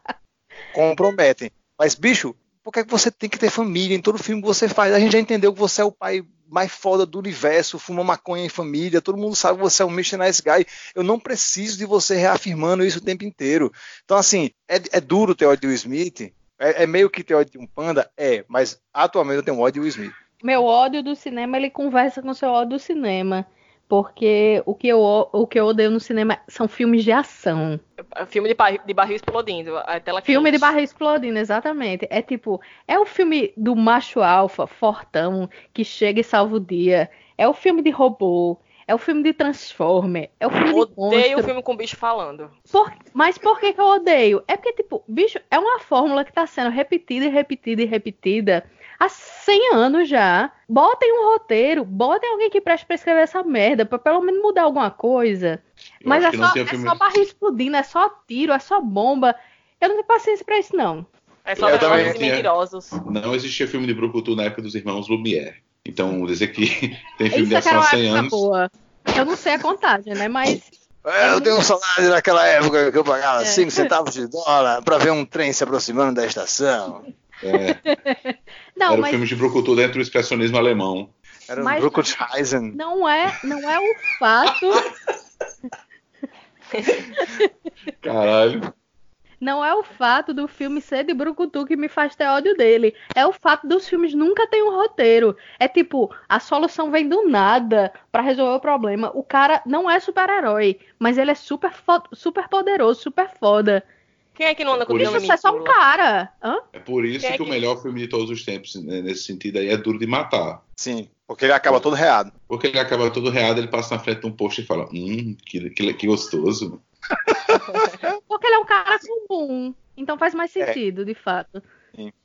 comprometem. Mas, bicho, por é que você tem que ter família em todo filme que você faz? A gente já entendeu que você é o pai mais foda do universo, fuma maconha em família, todo mundo sabe que você é um Mr. Nice Guy. Eu não preciso de você reafirmando isso o tempo inteiro. Então, assim, é, é duro ter ódio do Will Smith. É, é meio que ter ódio de um panda? É, mas atualmente eu tenho ódio de Will Smith. Meu ódio do cinema, ele conversa com seu ódio do cinema. Porque o que eu, o que eu odeio no cinema são filmes de ação. Filme de, barri- de barril explodindo. A tela Filme de quente. barriga explodindo, exatamente. É tipo, é o filme do macho alfa, fortão, que chega e salva o dia. É o filme de robô. É o filme de Transformer. É o filme de Odeio o filme com bicho falando. Por- Mas por que, que eu odeio? É porque, tipo, bicho, é uma fórmula que tá sendo repetida e repetida e repetida há 100 anos já. Botem um roteiro, botem alguém que preste pra escrever essa merda, pra pelo menos mudar alguma coisa. Eu Mas é só, é filme. só barriga explodindo, é só tiro, é só bomba. Eu não tenho paciência pra isso, não. É só também tinha. mentirosos. Não existia filme de Brucutu na época dos irmãos Lumière. Então, dizer que tem filme Isso de é ação há uma 100 época anos. boa. Eu não sei a contagem, né? Mas É, eu tenho um salário naquela época que eu pagava É. 5 centavos de dólar pra ver um trem se aproximando da estação. É, não, era o mas filme de Brucutu dentro do expressionismo alemão. Era um Mas- Bruckheisen. não é, não é o fato, Caralho. não é o fato do filme ser de brucutu que me faz ter ódio dele. É o fato dos filmes nunca ter um roteiro. É tipo, a solução vem do nada pra resolver o problema. O cara não é super-herói, mas ele é super super poderoso, super foda. Quem é que não anda com Por isso é só um cara. Hã? É por isso Quem é que o que- melhor filme de todos os tempos, né, nesse sentido aí, é Duro de Matar. Sim, porque ele acaba todo reado. Porque ele acaba todo reado, ele passa na frente de um posto e fala: Hum, que, que, que gostoso. Porque ele é um cara comum. Então faz mais sentido, de fato.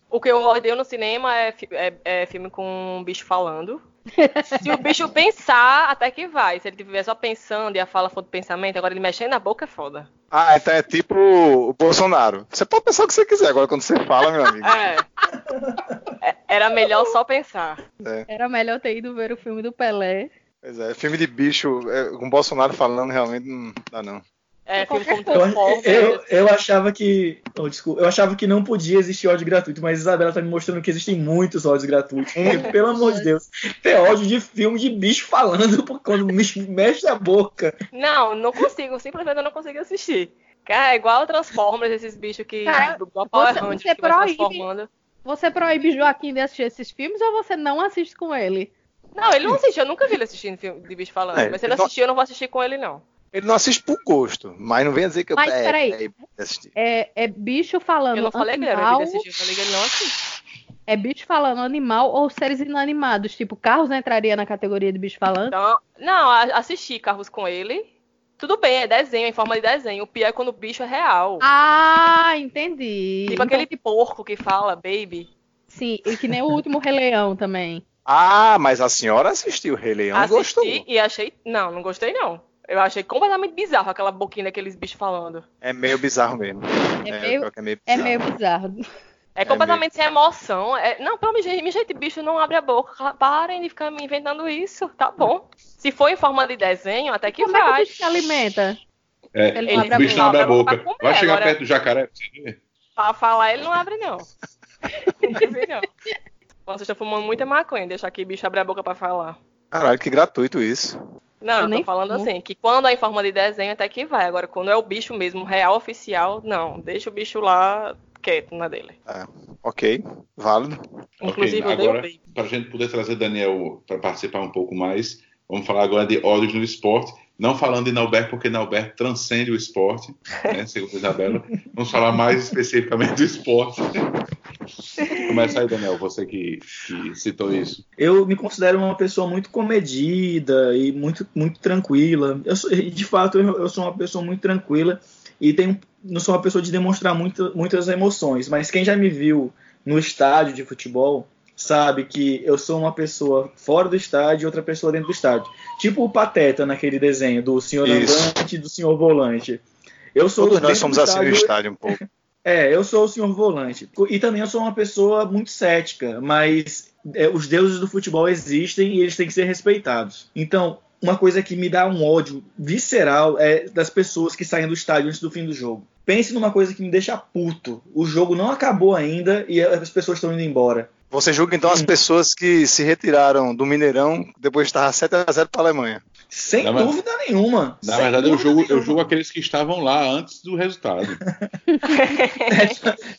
O que eu odeio no cinema é, é- é filme com um bicho falando. Se o bicho pensar, até que vai. Se ele estiver só pensando e a fala for do pensamento, agora ele mexendo na boca é foda. Ah, então é tipo o Bolsonaro. Você pode pensar o que você quiser, agora quando você fala, meu amigo. É. É, Era melhor só pensar. Era melhor ter ido ver o filme do Pelé. Pois é, filme de bicho, é, com Bolsonaro falando, realmente não dá não. É, filme como Eu, Transformers. eu, eu achava que. oh, desculpa, eu achava que não podia existir ódio gratuito, mas Isabela tá me mostrando que existem muitos ódios gratuitos. Porque, pelo amor de Deus, tem ódio de filme de bicho falando por quando mexe a boca. Não, não consigo. Simplesmente eu não consigo assistir. Cara, é igual Transformers, esses bichos que. Cara, Power você- Rangers você que vai proíbe. transformando. Você proíbe Joaquim de assistir esses filmes ou você não assiste com ele? Não, ele não assistiu. Eu nunca vi ele assistindo filme de bicho falando. É, mas se ele assistir, eu não vou assistir com ele, não. Ele não assiste por gosto, mas não venha dizer que eu Mas, é, peraí. é, é assistir. É, é bicho falando Eu não falei que ele era animal, de assistir, eu falei que ele não assiste. é bicho falando animal ou seres inanimados, tipo carros entraria na categoria de bicho falando. Então, não, a- assisti Carros com ele. Tudo bem, é desenho, em forma de desenho. O pior é quando o bicho é real. Ah, entendi. tipo Então, aquele porco que fala, baby. Sim, e que nem o último Rei Leão também. Ah, mas a senhora assistiu o Rei Leão e Assisti gostou. e achei. Não, não gostei, não. Eu achei completamente bizarro aquela boquinha daqueles bichos falando. É meio bizarro mesmo. É meio- que é meio É bizarro. meio bizarro. É completamente sem emoção. É... Não, pelo menos, me gente, bicho não abre a boca. Parem de ficar me inventando isso. Tá bom. Se for em forma de desenho, até que Como é que o vai. bicho se alimenta? É, Ele não o abre a bicho não boca. abre a Abre boca boca. Vai chegar agora- perto do jacaré. pra você ver. Pra falar, ele não abre, não. Nunca vi, não. Vocês estão fumando muita maconha, deixar aqui bicho abrir a boca pra falar. Caralho, que gratuito isso. Não, Eu eu, nem tô falando fumo. assim, que quando é em forma de desenho até que vai. Agora, quando é o bicho mesmo, real, oficial, não. Deixa o bicho lá quieto na dele. Ok, válido. Inclusive, Ok, eu dei o agora, para a gente poder trazer Daniel para participar um pouco mais, vamos falar agora de ódios no esporte. Não falando de Nauber, porque Nauber transcende o esporte, né, segundo a Isabela. Vamos falar mais especificamente do esporte. Começa aí, Daniel, você que, que citou isso. Eu me considero uma pessoa muito comedida e muito, muito tranquila. Eu sou- de fato, eu, eu sou uma pessoa muito tranquila e tenho, não sou uma pessoa de demonstrar muita- muitas emoções. Mas quem já me viu no estádio de futebol sabe que eu sou uma pessoa fora do estádio e outra pessoa dentro do estádio. Tipo o Pateta naquele desenho do senhor Isso. andante e do senhor volante. Eu sou Todos nós somos do assim no estádio, estádio um pouco. É, eu sou o senhor volante. E também eu sou uma pessoa muito cética, mas é, os deuses do futebol existem e eles têm que ser respeitados. Então, uma coisa que me dá um ódio visceral é das pessoas que saem do estádio antes do fim do jogo. Pense numa coisa que me deixa puto. O jogo não acabou ainda e as pessoas estão indo embora. Você julga então as pessoas que se retiraram do Mineirão depois de estar 7x0 para a Alemanha. Sem mas- dúvida nenhuma. Na Sem verdade, eu julgo, eu julgo aqueles que estavam lá antes do resultado.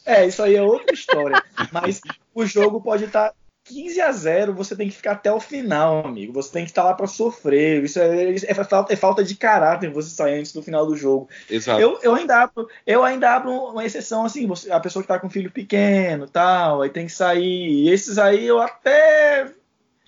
É, isso aí é outra história. Mas o jogo pode estar 15 a 0, você tem que ficar até o final, amigo. Você tem que estar lá para sofrer. Isso é, é falta, é falta de caráter você sair antes do final do jogo. Exato. Eu, eu ainda abro, eu ainda abro uma exceção assim, você- a pessoa que tá com filho pequeno, tal, aí tem que sair. Esses aí eu até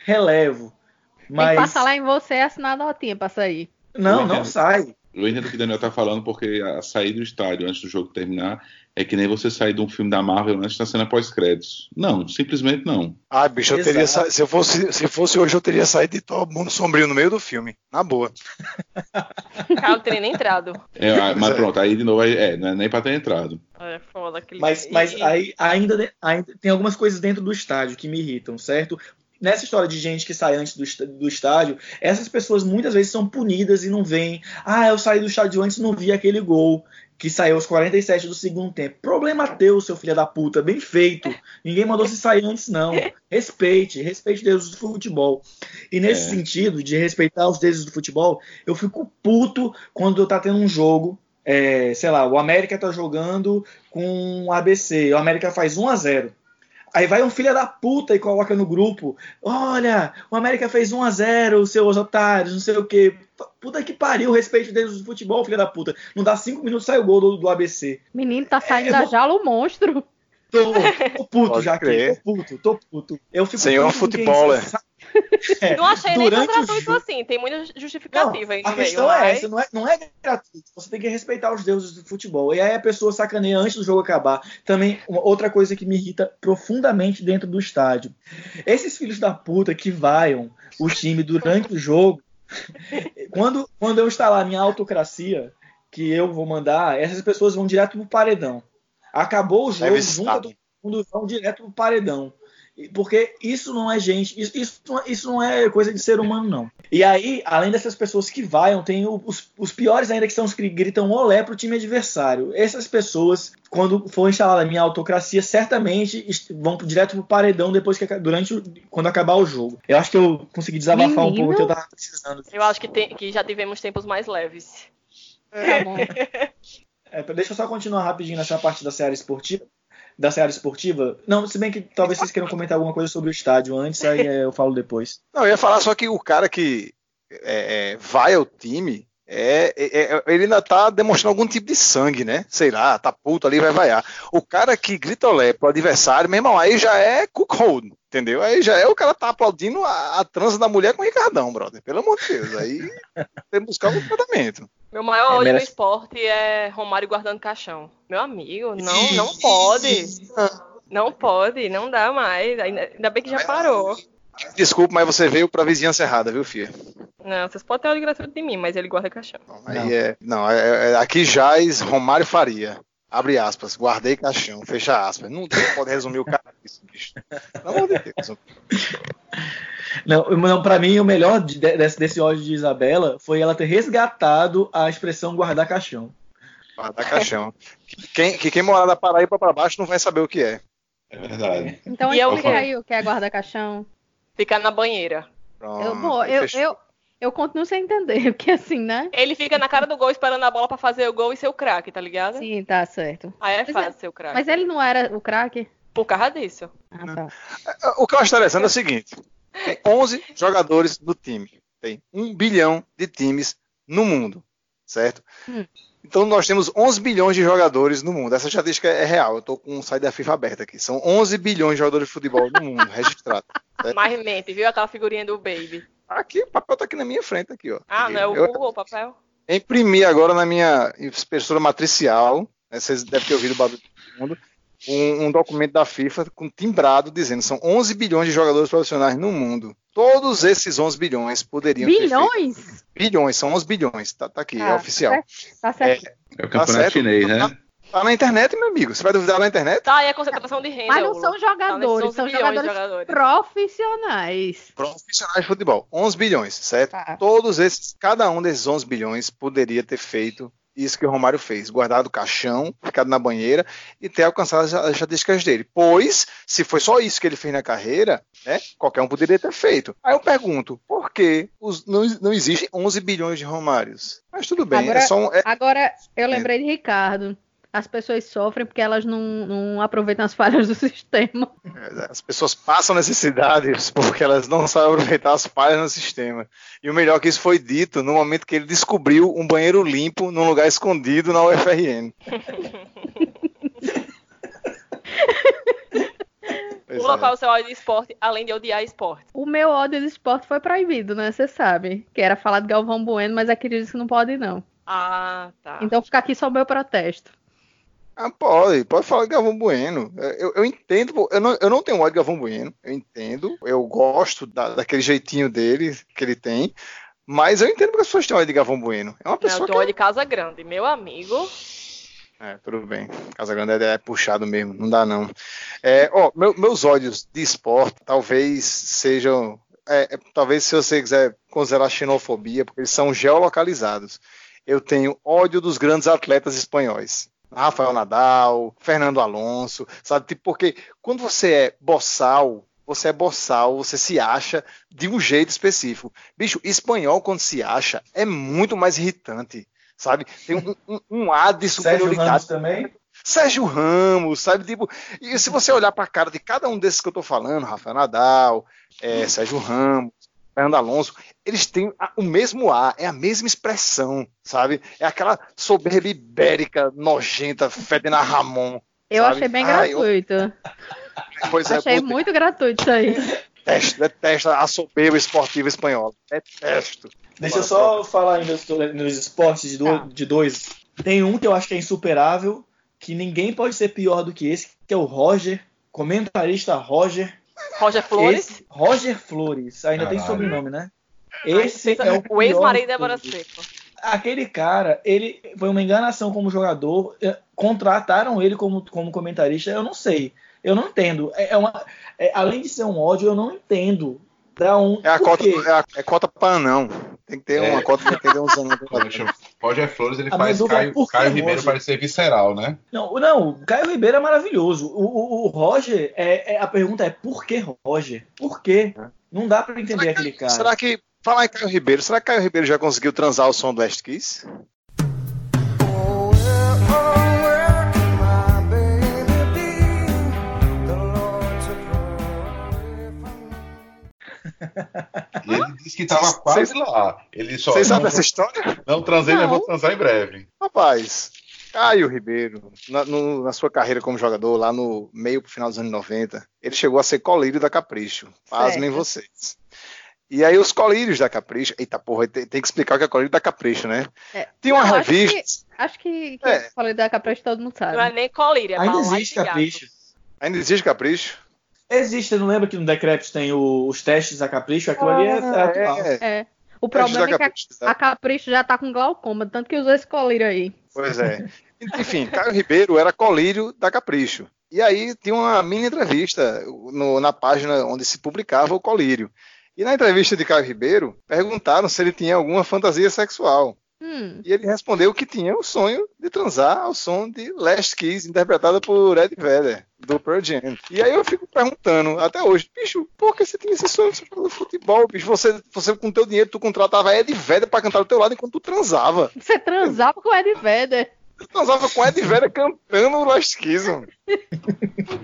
relevo. Tem que Mas passar lá em você e assinar a notinha pra sair. não, não sai. Eu entendo o que o Daniel tá falando, porque a sair do estádio antes do jogo terminar é que nem você sair de um filme da Marvel antes da cena pós-créditos. Não, simplesmente não. Ah, bicho, eu teria sa... se eu fosse se fosse hoje eu teria saído de todo mundo sombrio no meio do filme, na boa. Cara, não teria nem entrado. É, ah, mas é. pronto, aí de novo, é, não é nem pra ter entrado. É foda aquele Mas, mas e- aí ainda, ainda tem algumas coisas dentro do estádio que me irritam, certo? Nessa história de gente que sai antes do, do estádio, essas pessoas muitas vezes são punidas e não vêm. Ah, eu saí do estádio antes e não vi aquele gol que saiu aos 47 do segundo tempo. Problema teu, seu filho da puta, bem feito. Ninguém mandou você sair antes, não. Respeite, respeite os deuses do futebol. E nesse É. sentido, de respeitar os deuses do futebol, eu fico puto quando tá tendo um jogo. é, sei lá, o América tá jogando com o ABC, o América faz 1 a 0 Aí vai um filho da puta e coloca no grupo: Olha, o América fez 1 a 0 seus otários, não sei o quê. Puta que pariu, respeite deles do futebol, filho da puta. Não dá cinco minutos sai o gol do, do ABC. Menino, tá saindo É, da vou- jaula o monstro. Tô, tô puto Pode já aqui, tô puto, tô puto. Eu fico Senhor puto com quem futeboler. sa- É, Não achei nem tão gratuito jogo- assim. Tem muita Não, justificativa aí no a meio. questão é mas- essa, não é, não é gratuito. Você tem que respeitar os deuses do futebol. E aí a pessoa sacaneia antes do jogo acabar. Também, uma outra coisa que me irrita profundamente dentro do estádio. Esses filhos da puta que vaiam o time durante o jogo. Quando, quando eu instalar minha autocracia, que eu vou mandar, essas pessoas vão direto pro paredão. Acabou o jogo, junta estar. todo mundo, vão direto pro paredão. Porque isso não é gente, isso, isso, não- isso não é coisa de ser humano, não. E aí, além dessas pessoas que vaiam, tem o- os, os piores ainda que são os que gritam olé pro time adversário. Essas pessoas, quando for instalada a minha autocracia, certamente vão direto pro paredão depois que durante o- quando acabar o jogo. Eu acho que eu consegui desabafar um Menino. pouco que eu tava precisando. Eu acho que, tem- que já tivemos tempos mais leves. Tá bom. É, deixa eu só continuar rapidinho nessa parte da Seara Esportiva. Da Seara Esportiva. Não, se bem que talvez vocês queiram comentar alguma coisa sobre o estádio antes, aí é, eu falo depois. Não, eu ia falar só que o cara que é, é, vai ao time, é, é- é- ele ainda tá demonstrando algum tipo de sangue, né? Sei lá, tá puto ali, vai vaiar. O cara que grita olé pro adversário, meu irmão, aí já é cookhold, entendeu? Aí já é o cara tá aplaudindo a, a transa da mulher com o Ricardão, brother. Pelo amor de Deus. Aí tem que buscar um tratamento. Meu maior É, ódio no merece- esporte é Romário guardando caixão. Meu amigo, não, não pode. Não pode, não dá mais. Ainda, bem que já parou. Desculpa, mas você veio pra vizinhança errada, viu, filha? Não, vocês podem ter ódio gratuito de mim, mas ele guarda caixão. Aí Não. é, não, é, é- aqui jaz Romário Faria. Abre aspas, guardei caixão, fecha aspas. Não tem- pode resumir o cara isso, bicho. Pelo amor de Deus. Não, não para mim, o melhor de- desse, desse ódio de Isabela foi ela ter resgatado a expressão guardar caixão. Guardar caixão. Quem, que quem morar da Paraíba pra baixo não vai saber o que é. É verdade. Então E eu- explica aí o que é guarda-caixão. Ficar na banheira. Pronto, Eu, bom, eu, eu, eu continuo sem entender, porque assim, né? Ele fica na cara do gol esperando a bola pra fazer o gol e ser o craque, tá ligado? Sim, tá certo. Aí é Mas fácil é- ser o craque. Mas ele não era o craque? Por causa disso. Ah, tá. O que eu acho interessante é o seguinte: tem 11 jogadores no time, tem um bilhão de times no mundo, certo? Hum. Então nós temos 11 bilhões de jogadores no mundo. Essa estatística é real. Eu tô com o site da FIFA aberto aqui. São 11 bilhões de jogadores de futebol no mundo registrados. Mais mente, viu aquela figurinha do Baby? Aqui, o papel tá aqui na minha frente, aqui, ó. Ah, não é o Eu- Google, o papel? imprimi agora na minha impressora matricial, né, vocês devem ter ouvido o barulho do mundo, um, um documento da FIFA com timbrado dizendo são 11 bilhões de jogadores profissionais no mundo. Todos esses 11 bilhões poderiam ter feito- Bilhões? Bilhões, são 11 bilhões, tá, tá aqui, é Ah, oficial. Tá certo. É o campeonato certo. chinês, né? Tá na internet, meu amigo, você vai duvidar na internet? Tá aí a concentração de renda. Mas não são Tá jogadores, 11 são bilhões de jogadores jogadores. profissionais. Profissionais de futebol, 11 bilhões, certo? Tá. Todos esses, cada um desses 11 bilhões poderia ter feito isso que o Romário fez, guardado o caixão, ficado na banheira e ter alcançado as- as estatísticas dele. Pois, se foi só isso que ele fez na carreira, né, qualquer um poderia ter feito. Aí eu pergunto, por que os- não, não existem 11 bilhões de Romários? Mas tudo bem, Agora- é só um, é- Agora, eu lembrei de Ricardo. As pessoas sofrem porque elas não, não aproveitam as falhas do sistema. As pessoas passam necessidades porque elas não sabem aproveitar as falhas no sistema. E o melhor é que isso foi dito no momento que ele descobriu um banheiro limpo num lugar escondido na UFRN. Pois Pula é. o seu ódio de esporte, além de odiar esporte. O meu ódio de esporte foi proibido, né? Você sabe. Que era falar de Galvão Bueno, mas aqui diz que não pode, não. Ah, tá. Então fica aqui só o meu protesto. Ah, pode, pode falar de Galvão Bueno. Eu, eu entendo, eu não, eu não tenho ódio de Galvão Bueno, eu entendo, eu gosto da- daquele jeitinho dele que ele tem, mas eu entendo porque as pessoas têm ódio de Galvão Bueno. É uma Não, pessoa eu que tô ódio de Casa Grande. Meu amigo. É, tudo bem. Casa Grande é, é puxado mesmo, não dá não. É, ó, meu- meus ódios de esporte talvez sejam. é, é, talvez se você quiser considerar xenofobia, porque eles são geolocalizados. Eu tenho ódio dos grandes atletas espanhóis. Rafael Nadal, Fernando Alonso, sabe? Tipo, porque quando você é boçal, você é boçal, você se acha de um jeito específico. Bicho, espanhol, quando se acha, é muito mais irritante, sabe? Tem um, um, um ar de Sérgio superioridade. Ramos também. Sérgio Ramos, sabe? Tipo, e se você olhar para a cara de cada um desses que eu tô falando, Rafael Nadal, é, Sérgio Ramos, Fernando Alonso, eles têm o mesmo ar, é a mesma expressão, sabe? É aquela soberba ibérica, nojenta, fedendo a Ramon. Eu Sabe? achei bem Ah, eu- gratuito. Pois é, achei pô, muito gratuito isso aí. detesto, detesto a soberba esportiva espanhola. Detesto. Deixa eu só falar ainda nos esportes de, do- Tá. de dois. Tem um que eu acho que é insuperável, que ninguém pode ser pior do que esse, que é o Roger, comentarista Roger. Roger Flores. Esse- Roger Flores, ainda tem Caralho. sobrenome, né? Esse é o, o ex-marido de Débora. Seco. Aquele cara, ele foi uma enganação como jogador. eh, Contrataram ele como, como comentarista, eu não sei. Eu não entendo. É, é uma, é, além de ser um ódio, eu não entendo. Da um, É a cota, é a, é cota para anão. Tem que ter É. uma cota, tem que ter uns anos. Poxa, Roger Flores ele A faz é Caio, que Caio Ribeiro parecer visceral, né? Não, não, o Caio Ribeiro é maravilhoso. O, o- o Roger, é, é- a pergunta é por que Roger? Por quê? Não dá pra entender aquele cara. Será que, falar em Caio Ribeiro, será que Caio Ribeiro já conseguiu transar o som do Last Kiss? Ele disse que tava quase lá. Ele só Vocês sabem não, essa história? não transei, mas Não. vou transar em breve. Rapaz, Caio Ribeiro, na, no- na sua carreira como jogador, lá no meio pro final dos anos 90, ele chegou a ser colírio da Capricho. Pasmem vocês. E aí os colírios da Capricho, eita porra, tem, tem que explicar o que é colírio da Capricho, né? É. Tem uma Não, acho revista, Acho que, que É. falei da Capricho todo mundo sabe. Não é nem colírio, é Ainda existe capricho. ainda existe Capricho? Existe, não lembra que no Decrepit tem o- os testes a capricho? Aquilo ali é, é atual. é, É. O problema é que a, Capricho, tá? a Capricho já tá com glaucoma, tanto que usou esse colírio aí. Pois é. Enfim, Caio Ribeiro era colírio da Capricho. E aí tinha uma mini entrevista no- na página onde se publicava o colírio. E na entrevista de Caio Ribeiro, perguntaram se ele tinha alguma fantasia sexual. Hum, E ele respondeu que tinha o sonho de transar ao som de Last Kiss, interpretada por Ed Vedder, do Pearl Jam. E aí eu fico perguntando, até hoje, bicho, por que você tinha esse sonho de futebol, bicho? Você, você com teu dinheiro, tu contratava Ed Vedder pra cantar do teu lado enquanto tu transava. você transava com Ed Vedder. Tu transava com Ed Vedder cantando Last Kiss, mano.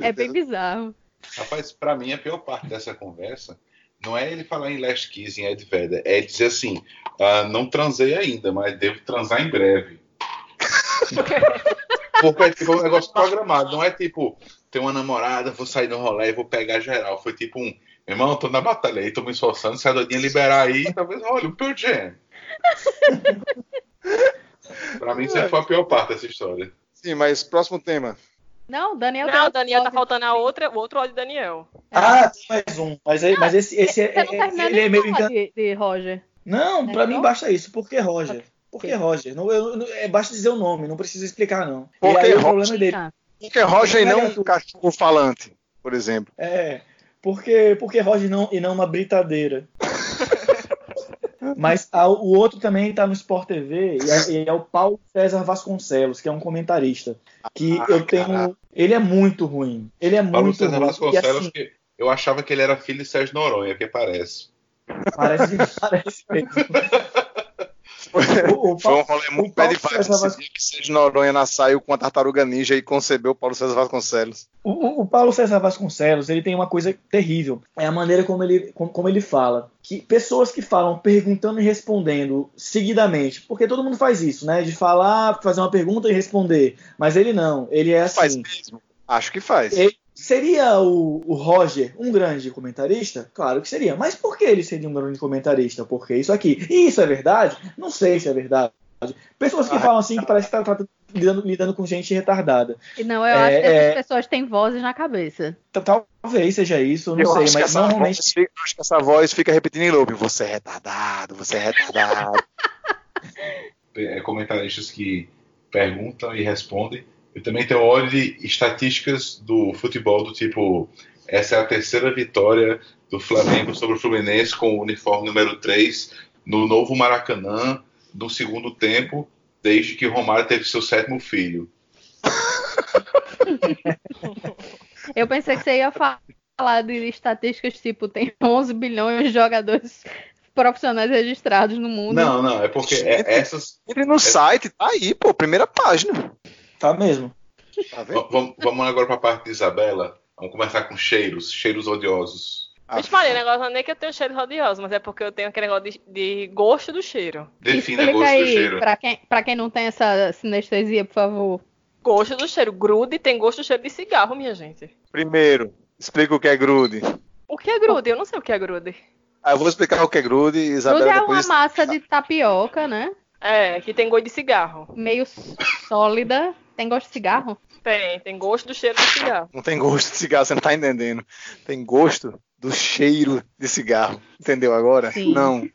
É bem bizarro. Rapaz, pra mim a pior parte dessa conversa não é ele falar em Last Kiss, em Ed Vedder, é dizer assim, ah, não transei ainda, mas devo transar em breve. Porque é tipo um negócio programado, não é tipo, tem uma namorada, vou sair no rolê e vou pegar geral. Foi tipo um, irmão, tô na batalha aí, tô me esforçando, se a doidinha liberar aí, talvez olha, o Pearl Jam. pra mim sempre foi a pior parte dessa história. Sim, mas próximo tema. Não, o Daniel Não, o Daniel tá faltando a outra, o outro ódio Daniel. Ah, tem mais um. Mas, aí- mas esse, esse é, não é- ele é meio de engan... de, de Roger. Não, pra Terminou? mim basta isso. Por que Roger? Por que Roger? Não, eu, não- é, basta dizer o nome, não precisa explicar, não. Por e que aí o Roger? problema dele Porque Roger e não um cachorro falante, por exemplo. é. Porque, porque Roger não, e não uma britadeira. Mas a- o outro também tá no Sport TV e é, e é o Paulo César Vasconcelos, que é um comentarista. Que Ah, eu tenho. caraca. Ele é muito ruim. Ele é Paulo muito César ruim. Vasconcelos, assim, que eu achava que ele era filho de Sérgio Noronha, que parece. parece, parece mesmo. O, o Foi um Paulo- rolê muito pé Paulo de vaca esse dia que Sérgio Noronha nasceu com a tartaruga ninja e concebeu o Paulo César Vasconcelos. O, o- Paulo César Vasconcelos, ele tem uma coisa terrível. É a maneira como ele, como, como ele fala. Que pessoas que falam perguntando e respondendo seguidamente, porque todo mundo faz isso, né? De falar, fazer uma pergunta e responder. Mas ele não. Ele é Faz assim. mesmo? Acho que faz. Ele- seria o, o Roger um grande comentarista? Claro que seria. Mas por que ele seria um grande comentarista? Porque isso aqui. E isso é verdade? Não sei se é verdade. Pessoas que Ah, falam assim que parece que tá, tá lidando, lidando com gente retardada. E não, eu É, acho que essas é. pessoas têm vozes na cabeça. Tal- Talvez seja isso, eu não Eu sei, mas normalmente. voz fica, acho que essa voz fica repetindo em loop. Você é retardado, você é retardado. É, comentaristas que perguntam e respondem. Eu também tenho ódio de estatísticas do futebol do tipo essa é a terceira vitória do Flamengo sobre o Fluminense com o uniforme número 3 no novo Maracanã no segundo tempo, desde que Romário teve seu sétimo filho. Eu pensei que você ia fa- falar de estatísticas tipo, tem 11 bilhões de jogadores profissionais registrados no mundo. Não, não, é porque é- essas. Entre no site, tá aí, pô, primeira página. Tá mesmo. Tá Vamos, vamos agora para a parte de Isabela. Vamos começar com cheiros, cheiros odiosos. Ah, Vixe, Maria, o negócio não é nem que eu tenho cheiro odioso, mas é porque eu tenho aquele negócio de, de gosto do cheiro. Defina Explica gosto do aí, cheiro. pra quem, pra quem não tem essa sinestesia, por favor. Gosto do cheiro. Grude tem gosto do cheiro de cigarro, minha gente. Primeiro, explica o que é grude. O que é grude? Eu não sei o que é grude. Ah, eu vou explicar o que é grude e Grude Isabela é uma depois. massa de tapioca, né? É, que tem gosto de cigarro. Meio sólida. Tem gosto de cigarro? Tem, tem gosto do cheiro de cigarro. Não tem gosto de cigarro, você não tá entendendo. Tem gosto do cheiro de cigarro. Entendeu agora? Sim. Não.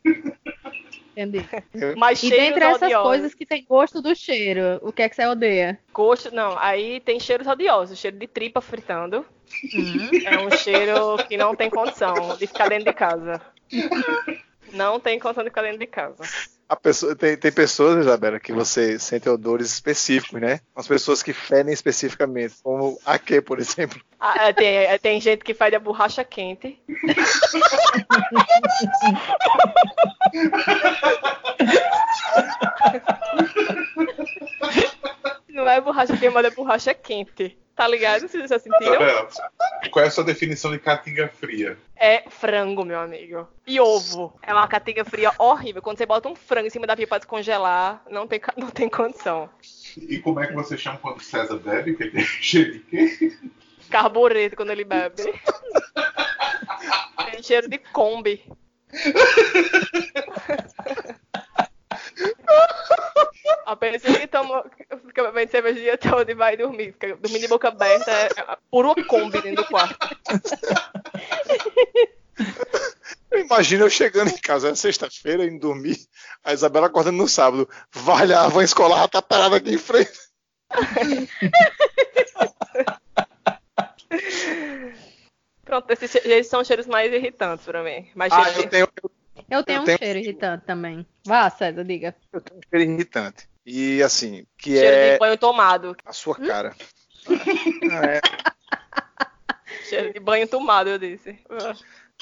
Entendi. Mas E cheiros dentre essas odiosos. coisas que tem gosto do cheiro, o que é que você odeia? Gosto, não, aí tem cheiros odiosos. Cheiro de tripa fritando. Hum. É um cheiro que não tem condição de ficar dentro de casa. Não tem condição de ficar dentro de casa. A pessoa, tem, tem pessoas, Isabela, que você sente odores específicos, né? As pessoas que fedem especificamente, como a que, por exemplo. Ah, é, tem, é, tem gente que faz a borracha quente. Não é borracha queimada, é borracha quente. Tá ligado? Vocês já sentiram? Isabela, qual é a sua definição de caatinga fria? É frango, meu amigo. E ovo. É uma catinga fria horrível. Quando você bota um frango em cima da pia pra descongelar, não tem, não tem condição. E como é que você chama quando César bebe? Que tem cheiro de quê? Carbureto quando ele bebe. Tem cheiro de Kombi. A pessoa que toma, fica bebendo cerveja o dia todo e vai dormir, fica dormindo de boca aberta, é é puro Kombi dentro do quarto. Imagina eu chegando em casa, é sexta-feira, indo dormir, a Isabela acordando no sábado. Vai lá, a van escolar tá parada aqui em frente. Pronto, esses, são cheiros mais irritantes pra mim. Mais Ah, eu tenho, eu Eu tenho Eu um tenho- cheiro irritante também. Vá, César, diga. eu tenho um cheiro irritante. E assim, que cheiro é de banho tomado. a sua cara. É, Cheiro de banho tomado, eu disse.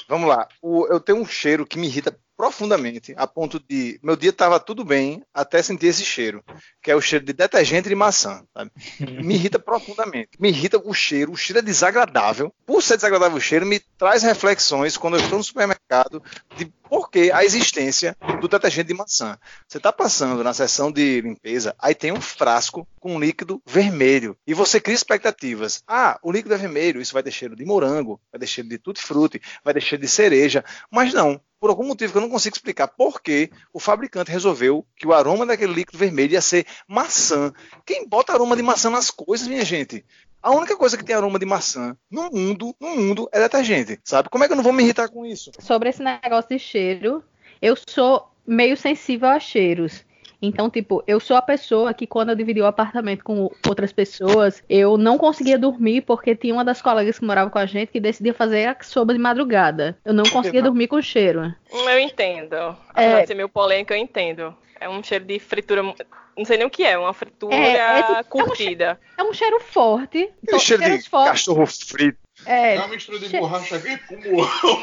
Vamos lá. O- eu tenho um cheiro que me irrita profundamente, a ponto de. Meu dia tava tudo bem até sentir esse cheiro, que é o cheiro de detergente de maçã. sabe? Me irrita profundamente. Me irrita o cheiro, o cheiro é desagradável. Por ser desagradável o cheiro, me traz reflexões quando eu estou no supermercado de por que a existência do detergente de maçã. Você está passando na seção de limpeza, aí tem um frasco com um líquido vermelho. E você cria expectativas. Ah, o líquido é vermelho, isso vai ter cheiro de morango, vai ter cheiro de tutti-frutti, vai ter cheiro de cereja. Mas não, por algum motivo que eu não consigo explicar por que o fabricante resolveu que o aroma daquele líquido vermelho ia ser maçã. Quem bota aroma de maçã nas coisas, minha gente? A única coisa que tem aroma de maçã no mundo, no mundo, é detergente, sabe? Como é que eu não vou me irritar com isso? Sobre esse negócio de cheiro, eu sou meio sensível a cheiros. Então, tipo, eu sou a pessoa que quando eu dividi o apartamento com outras pessoas, eu não conseguia dormir porque tinha uma das colegas que morava com a gente que decidia fazer a sopa de madrugada. Eu não conseguia dormir com cheiro. Eu entendo. É. Apesar de ser meio polêmico, eu entendo. É um cheiro de fritura. Não sei nem o que é, uma fritura É, é tipo- é um curtida. É um cheiro forte. Aquele Então, cheiro de fortes. cachorro frito. É, É uma mistura de che- borracha aqui com morrão.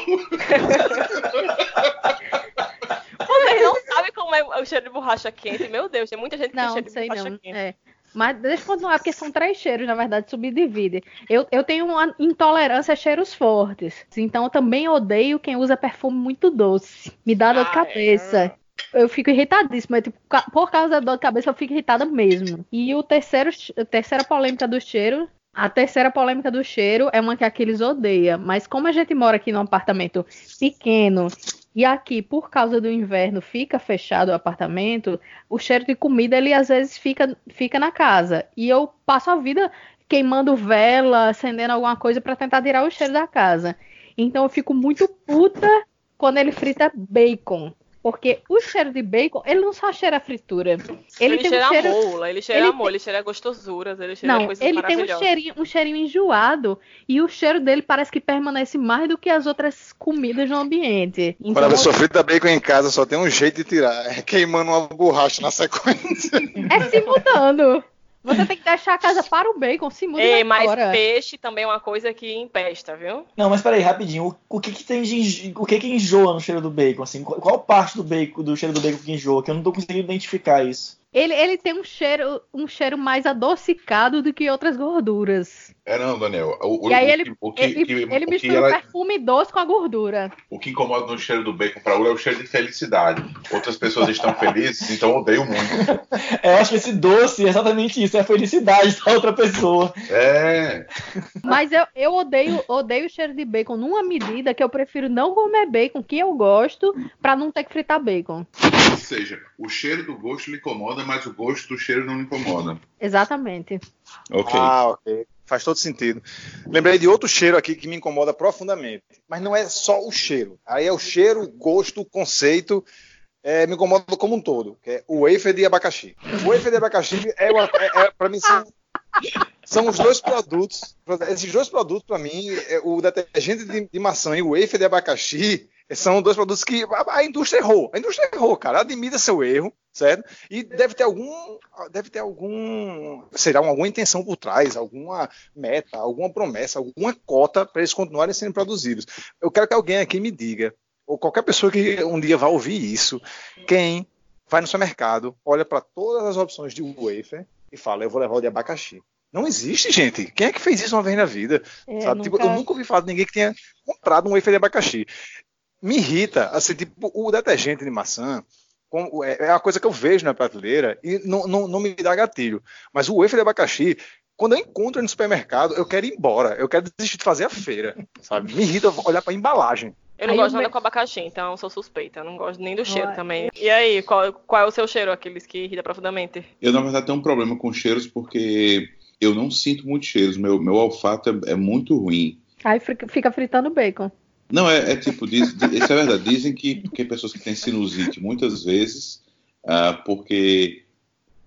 Vocês não sabem como é o cheiro de borracha quente. Meu Deus, tem muita gente que tem Não, cheiro não de borracha não. quente. É. Mas deixa eu continuar, porque são três cheiros, na verdade, subdivide. Eu, eu tenho uma intolerância a cheiros fortes. Então eu também odeio quem usa perfume muito doce. Me dá dor de Ah, cabeça. Eu fico irritadíssima. Tipo, ca- por causa da dor de cabeça, eu fico irritada mesmo. E o terceiro, a terceira polêmica do cheiro. A terceira polêmica do cheiro é uma que aqueles odeia. Mas como a gente mora aqui num apartamento pequeno e aqui, por causa do inverno, fica fechado o apartamento, o cheiro de comida ele às vezes fica, fica na casa. E eu passo a vida queimando vela, acendendo alguma coisa para tentar tirar o cheiro da casa. Então eu fico muito puta quando ele frita bacon. Porque o cheiro de bacon, ele não só cheira a fritura. Ele, Ele, tem cheira um cheiro. a mola, ele cheira ele a mola, ele cheira a gostosuras, ele cheira a Não, coisas ele tem um cheirinho, um cheirinho enjoado e o cheiro dele parece que permanece mais do que as outras comidas no ambiente. Quando Então, a pessoa frita bacon em casa, só tem um jeito de tirar. É queimando uma borracha na sequência. é se mudando. Você tem que deixar a casa para o bacon, se muda Ei, mas peixe também é uma coisa que empesta, viu? Não, mas peraí, rapidinho. O, o que que tem de o que que enjoa no cheiro do bacon? Assim, qual, qual parte do bacon, do cheiro do bacon que enjoa? Que eu não tô conseguindo identificar isso. Ele, ele tem um cheiro, um cheiro mais adocicado do que outras gorduras. É não, Daniel. O, o- E aí o ele, que- o que, ele, que- ele o que mistura ela- o perfume doce com a gordura. o que incomoda no cheiro do bacon pra Ula é o cheiro de felicidade. Outras pessoas estão felizes, então odeio muito. É, eu acho que esse doce é exatamente isso, é a felicidade da outra pessoa. É. Mas eu, eu odeio, odeio o cheiro de bacon numa medida que eu prefiro não comer bacon, que eu gosto, pra não ter que fritar bacon. Ou seja, o cheiro do gosto lhe incomoda, mas o gosto do cheiro não lhe incomoda. Exatamente. Ok. Ah, ok. Faz todo sentido. Lembrei de outro cheiro aqui que me incomoda profundamente. Mas não é só o cheiro. Aí é o cheiro, o gosto, o conceito. é, me incomoda como um todo. Que é o wafer de abacaxi. O wafer de abacaxi é, uma, é, é para mim são, são os dois produtos. Esses dois produtos para mim, é, o detergente de, de maçã e o wafer de abacaxi são dois produtos que a, a indústria errou. A indústria errou, cara. Admita seu erro, certo? E deve ter algum, deve ter algum, será alguma intenção por trás, alguma meta, alguma promessa, alguma cota para eles continuarem sendo produzidos. Eu quero que alguém aqui me diga, ou qualquer pessoa que um dia vá ouvir isso, quem vai no supermercado, olha para todas as opções de wafer e fala, eu vou levar o de abacaxi. Não existe, gente. Quem é que fez isso uma vez na vida? É, Sabe? Tipo, nunca- eu nunca ouvi falar de ninguém que tenha comprado um wafer de abacaxi. Me irrita, assim, tipo, o detergente de maçã com- é é uma coisa que eu vejo na prateleira e não, não, não me dá gatilho. Mas o wafer de abacaxi, quando eu encontro no supermercado, eu quero ir embora. Eu quero desistir de fazer a feira, sabe? Me irrita olhar pra embalagem. Eu não Aí gosto o nada com abacaxi, então eu sou suspeita. Eu não gosto nem do cheiro Olha, também. E aí, qual, qual é o seu cheiro, aqueles que irrita profundamente? Eu, na verdade, tenho um problema com cheiros porque eu não sinto muitos cheiros. Meu, meu olfato é, é muito ruim. Aí fica fica fritando bacon. Não, é, é tipo, diz, isso é verdade. Dizem que porque pessoas que têm sinusite muitas vezes, ah, porque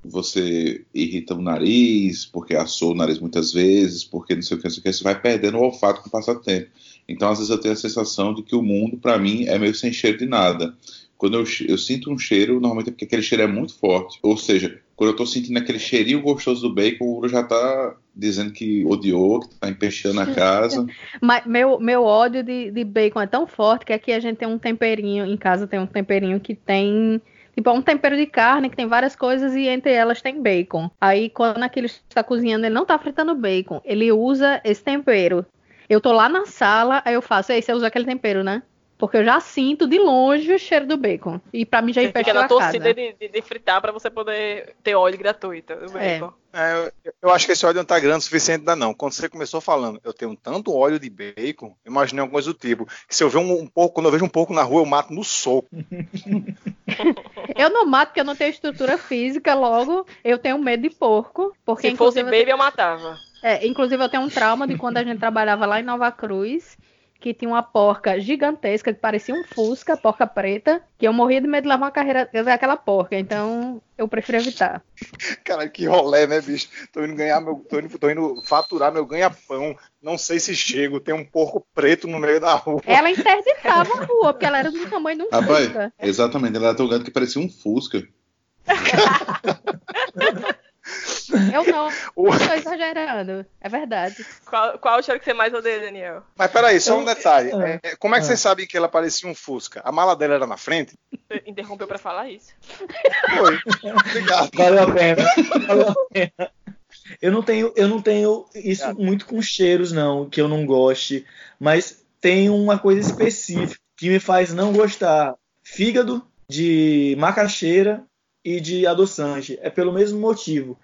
você irrita o nariz, porque assou o nariz muitas vezes, porque não sei o que, não sei o que, você vai perdendo o olfato com o passar do tempo. Então, às vezes, eu tenho a sensação de que o mundo, para mim, é meio sem cheiro de nada. Quando eu, eu sinto um cheiro, normalmente é porque aquele cheiro é muito forte. Ou seja, quando eu tô sentindo aquele cheirinho gostoso do bacon, o Uro já tá dizendo que odiou, que tá empesteando a casa. Mas meu, meu ódio de, de bacon é tão forte que aqui a gente tem um temperinho, em casa tem um temperinho que tem. Tipo, é um tempero de carne que tem várias coisas e entre elas tem bacon. Aí, quando aquele está cozinhando, ele não tá fritando bacon. Ele usa esse tempero. Eu tô lá na sala, aí eu faço, ei, você usa aquele tempero, né? Porque eu já sinto de longe o cheiro do bacon. E pra mim já na a torcida casa. de, de, de fritar pra você poder ter óleo gratuito. É. bacon. É, eu, eu acho que esse óleo não tá grande o suficiente ainda não. Quando você começou falando, eu tenho tanto óleo de bacon, eu imaginei alguma coisa do tipo. Que se eu ver um, um pouco, quando eu vejo um pouco na rua, eu mato no soco. Eu não mato porque eu não tenho estrutura física, logo eu tenho medo de porco. Porque Se fosse baby, eu matava. É, inclusive, eu tenho um trauma de quando a gente trabalhava lá em Nova Cruz, que tinha uma porca gigantesca que parecia um Fusca, porca preta, que eu morria de medo de levar uma carreira daquela porca, então eu prefiro evitar. Caralho, que rolé, né, bicho? Tô indo ganhar meu. Tô indo, tô indo faturar meu ganha-pão. Não sei se chego. Tem um porco preto no meio da rua. Ela interditava a rua, porque ela era do tamanho de um Rapaz, Fusca. exatamente, ele era tão grande que parecia um Fusca. Eu não, O- tô exagerando, é verdade. Qual, qual o cheiro que você mais odeia, Daniel? Mas peraí, só um detalhe. Ah, É, como é que ah. vocês sabem que ela parecia um Fusca? A mala dela era na frente? Você interrompeu pra falar isso. Foi. Obrigado. Valeu a pena. Valeu a pena. Eu não tenho, eu não tenho isso Obrigado. muito com cheiros, não, que eu não goste. Mas tem uma coisa específica que me faz não gostar. Fígado de macaxeira e de adoçante. É pelo mesmo motivo.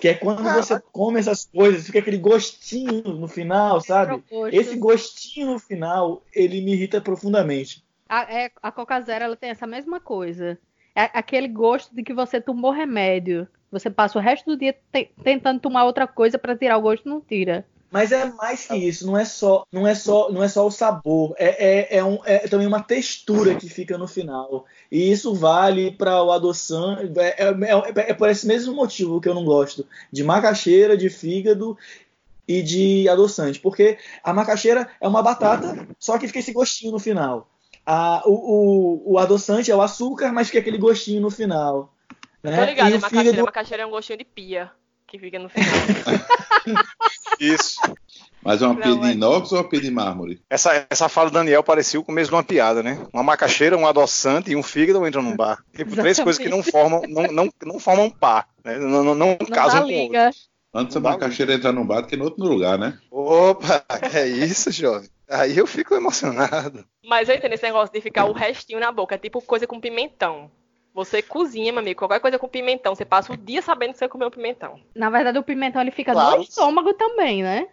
Que é quando você come essas coisas, fica aquele gostinho no final, sabe? Esse gostinho no final, ele me irrita profundamente. A, é, a Coca Zero ela tem essa mesma coisa. É aquele gosto de que você tomou remédio. Você passa o resto do dia te- tentando tomar outra coisa pra tirar o gosto não tira. Mas é mais que isso, não é só, não é só, não é só o sabor, é, é, é, um- é também uma textura que fica no final. E isso vale para o adoçante, é, é, é- é por esse mesmo motivo que eu não gosto de macaxeira, de fígado e de adoçante, porque a macaxeira é uma batata, só que fica esse gostinho no final. A, o, o, o adoçante é o açúcar, mas fica aquele gostinho no final. Né? Tô ligado, E macaxeira. fígado, Macaxeira é um gostinho de pia que fica no final. Isso. Mas é uma pia de é- inox ou uma pia de mármore? Essa, essa fala do Daniel parecia o começo de uma piada, né? Uma macaxeira, um adoçante e um fígado entram num bar. Tipo, três coisas que não formam, não, não, não formam par. Né? Não, não, não Não casam com outro. Antes a macaxeira entrar num bar do que no outro lugar, né? Opa, é isso, jovem? Aí eu fico emocionado. Mas eu entendo esse negócio de ficar o restinho na boca. É tipo coisa com pimentão. Você cozinha, meu amigo, qualquer coisa com pimentão. Você passa o dia sabendo que você comeu pimentão. Na verdade, o pimentão ele fica Claro. no estômago também, né?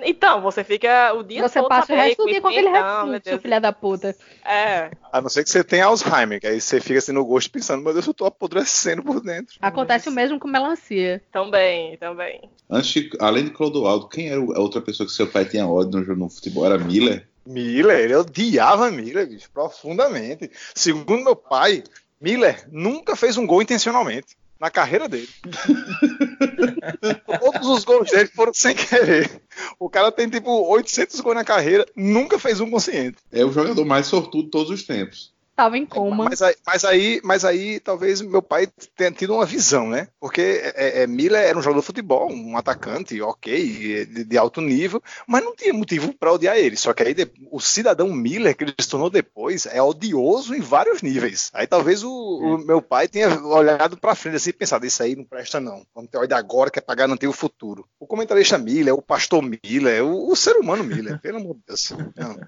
Então, você fica o dia Você todo passa o sabendo resto do que dia com aquele Deus. filho da puta. É, A não ser que você tenha Alzheimer, que aí você fica assim no gosto pensando, meu Deus, eu tô apodrecendo por dentro. Acontece o mesmo com melancia. também, também. Antes, de- além de Clodoaldo, quem era a outra pessoa que seu pai tinha ódio no, no futebol? Era Miller? Miller, ele odiava Miller, bicho, profundamente. Segundo meu pai, Miller nunca fez um gol intencionalmente na carreira dele. Todos os gols dele foram sem querer. O cara tem tipo 800 gols na carreira, nunca fez um consciente. É o jogador mais sortudo de todos os tempos. Tava em coma. Mas aí, mas aí, mas aí talvez meu pai tenha tido uma visão, né? Porque é, é, Miller era um jogador de futebol, um atacante, ok, de, de alto nível, mas não tinha motivo para odiar ele. Só que aí o cidadão Miller, que ele se tornou depois, é odioso em vários níveis. Aí talvez o, o meu pai tenha olhado para frente assim e pensado: isso aí não presta, não. Vamos ter olho agora que é para garantir o futuro. O comentarista Miller, o pastor Miller, o, o ser humano Miller, pelo amor de Deus. Não.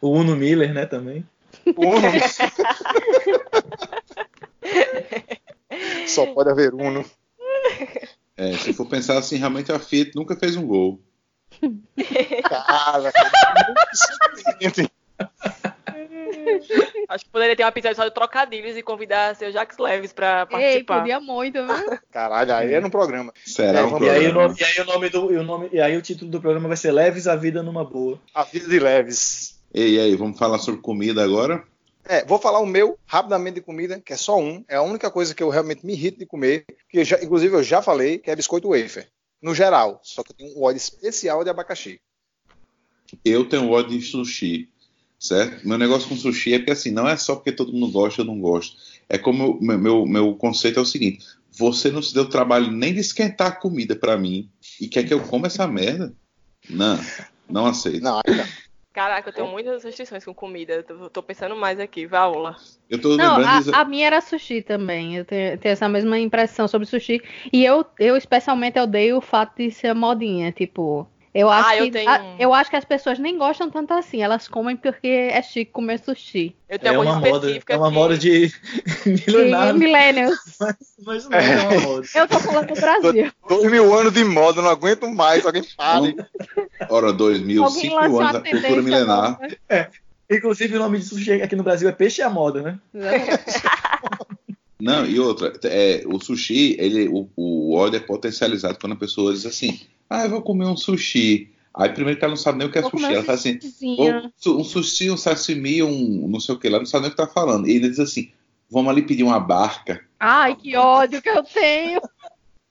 o Uno Miller, né, também. Uno. Só pode haver Uno. É, se for pensar assim, realmente a Fiat nunca fez um gol. Cara, muito Acho que poderia ter um episódio só de trocadilhos e convidar seu Jacques Leves pra Ei, participar. podia muito, viu? Caralho, aí é no programa. Será É, um vamos E aí, o programa? nome, e aí o nome do e o nome e aí o título do programa vai ser Leves a vida numa boa. A vida de leves. E aí, vamos falar sobre comida agora? É, vou falar o meu rapidamente de comida, que é só um. É a única coisa que eu realmente me irrito de comer, que eu já- inclusive eu já falei, que é biscoito wafer. No geral, só que eu tenho um óleo especial de abacaxi. Eu tenho ódio de sushi, certo? Meu negócio com sushi é porque assim, não é só porque todo mundo gosta, eu não gosto. É como meu, meu, meu conceito é o seguinte: você não se deu trabalho nem de esquentar a comida pra mim e quer que eu coma essa merda? Não, não aceito. Não, não. Caraca, eu tenho muitas restrições com comida. Tô, tô pensando mais aqui, Vaola. Eu tô Não, lembrando. a, a minha era sushi também. Eu tenho, tenho essa mesma impressão sobre sushi. E eu, eu especialmente odeio o fato de ser modinha. Tipo, Eu acho, Ah, eu que, tenho a- eu acho que as pessoas nem gostam tanto assim. Elas comem porque é chique comer sushi. Eu tenho É uma moda, específica é uma que- moda de E milenar, millennials. mas não é uma moda. Eu tô falando do Brasil. Dois mil anos de moda, não aguento mais. Alguém fale. Ora, 2000, Alguém 5 lançou mil uma anos da cultura milenar. nova. Inclusive, o nome de sushi aqui no Brasil é peixe à moda, né? Não, e outra, é, o sushi, ele, o, o ódio é potencializado quando a pessoa diz assim, ah, eu vou comer um sushi. Aí primeiro que ela não sabe nem o que é Vou sushi. Ela fala assim, sushizinho. "Ô, su- um sushi, um sashimi, um não sei o que lá, não sabe nem o que tá falando. E ele diz assim, vamos ali pedir uma barca. Ai, que ódio que eu tenho.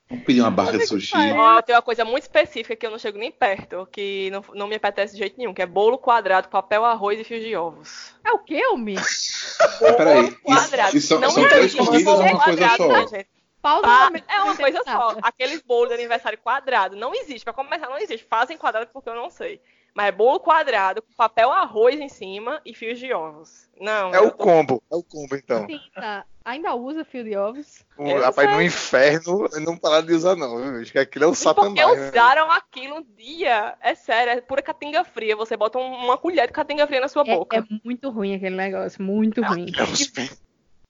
Vamos pedir uma barca de que sushi. Ó, tem uma coisa muito específica que eu não chego nem perto, que não, não me apetece de jeito nenhum, que é bolo quadrado, papel, arroz e fios de ovos. É o quê, Almi? Mas peraí, Quadrado. isso Não são três comidas ou bolo uma coisa quadrado, só? né, gente? Pausa Ah, no momento é uma coisa só. Aqueles bolos de aniversário quadrado não existe. Pra começar, não existe. Fazem quadrado porque eu não sei. Mas é bolo quadrado, com papel arroz em cima e fios de ovos. Não, É o tô- combo. É o combo, então. Sim, tá. Ainda usa fio de ovos? Eu rapaz, sei. no inferno, eu não parar de usar, não. viu? Acho que aquilo é o Porque satanás. né? usaram aquilo um dia. É sério, é pura catinga fria. Você bota um- uma colher de catinga fria na sua É, boca. é muito ruim aquele negócio, muito ruim. É pen-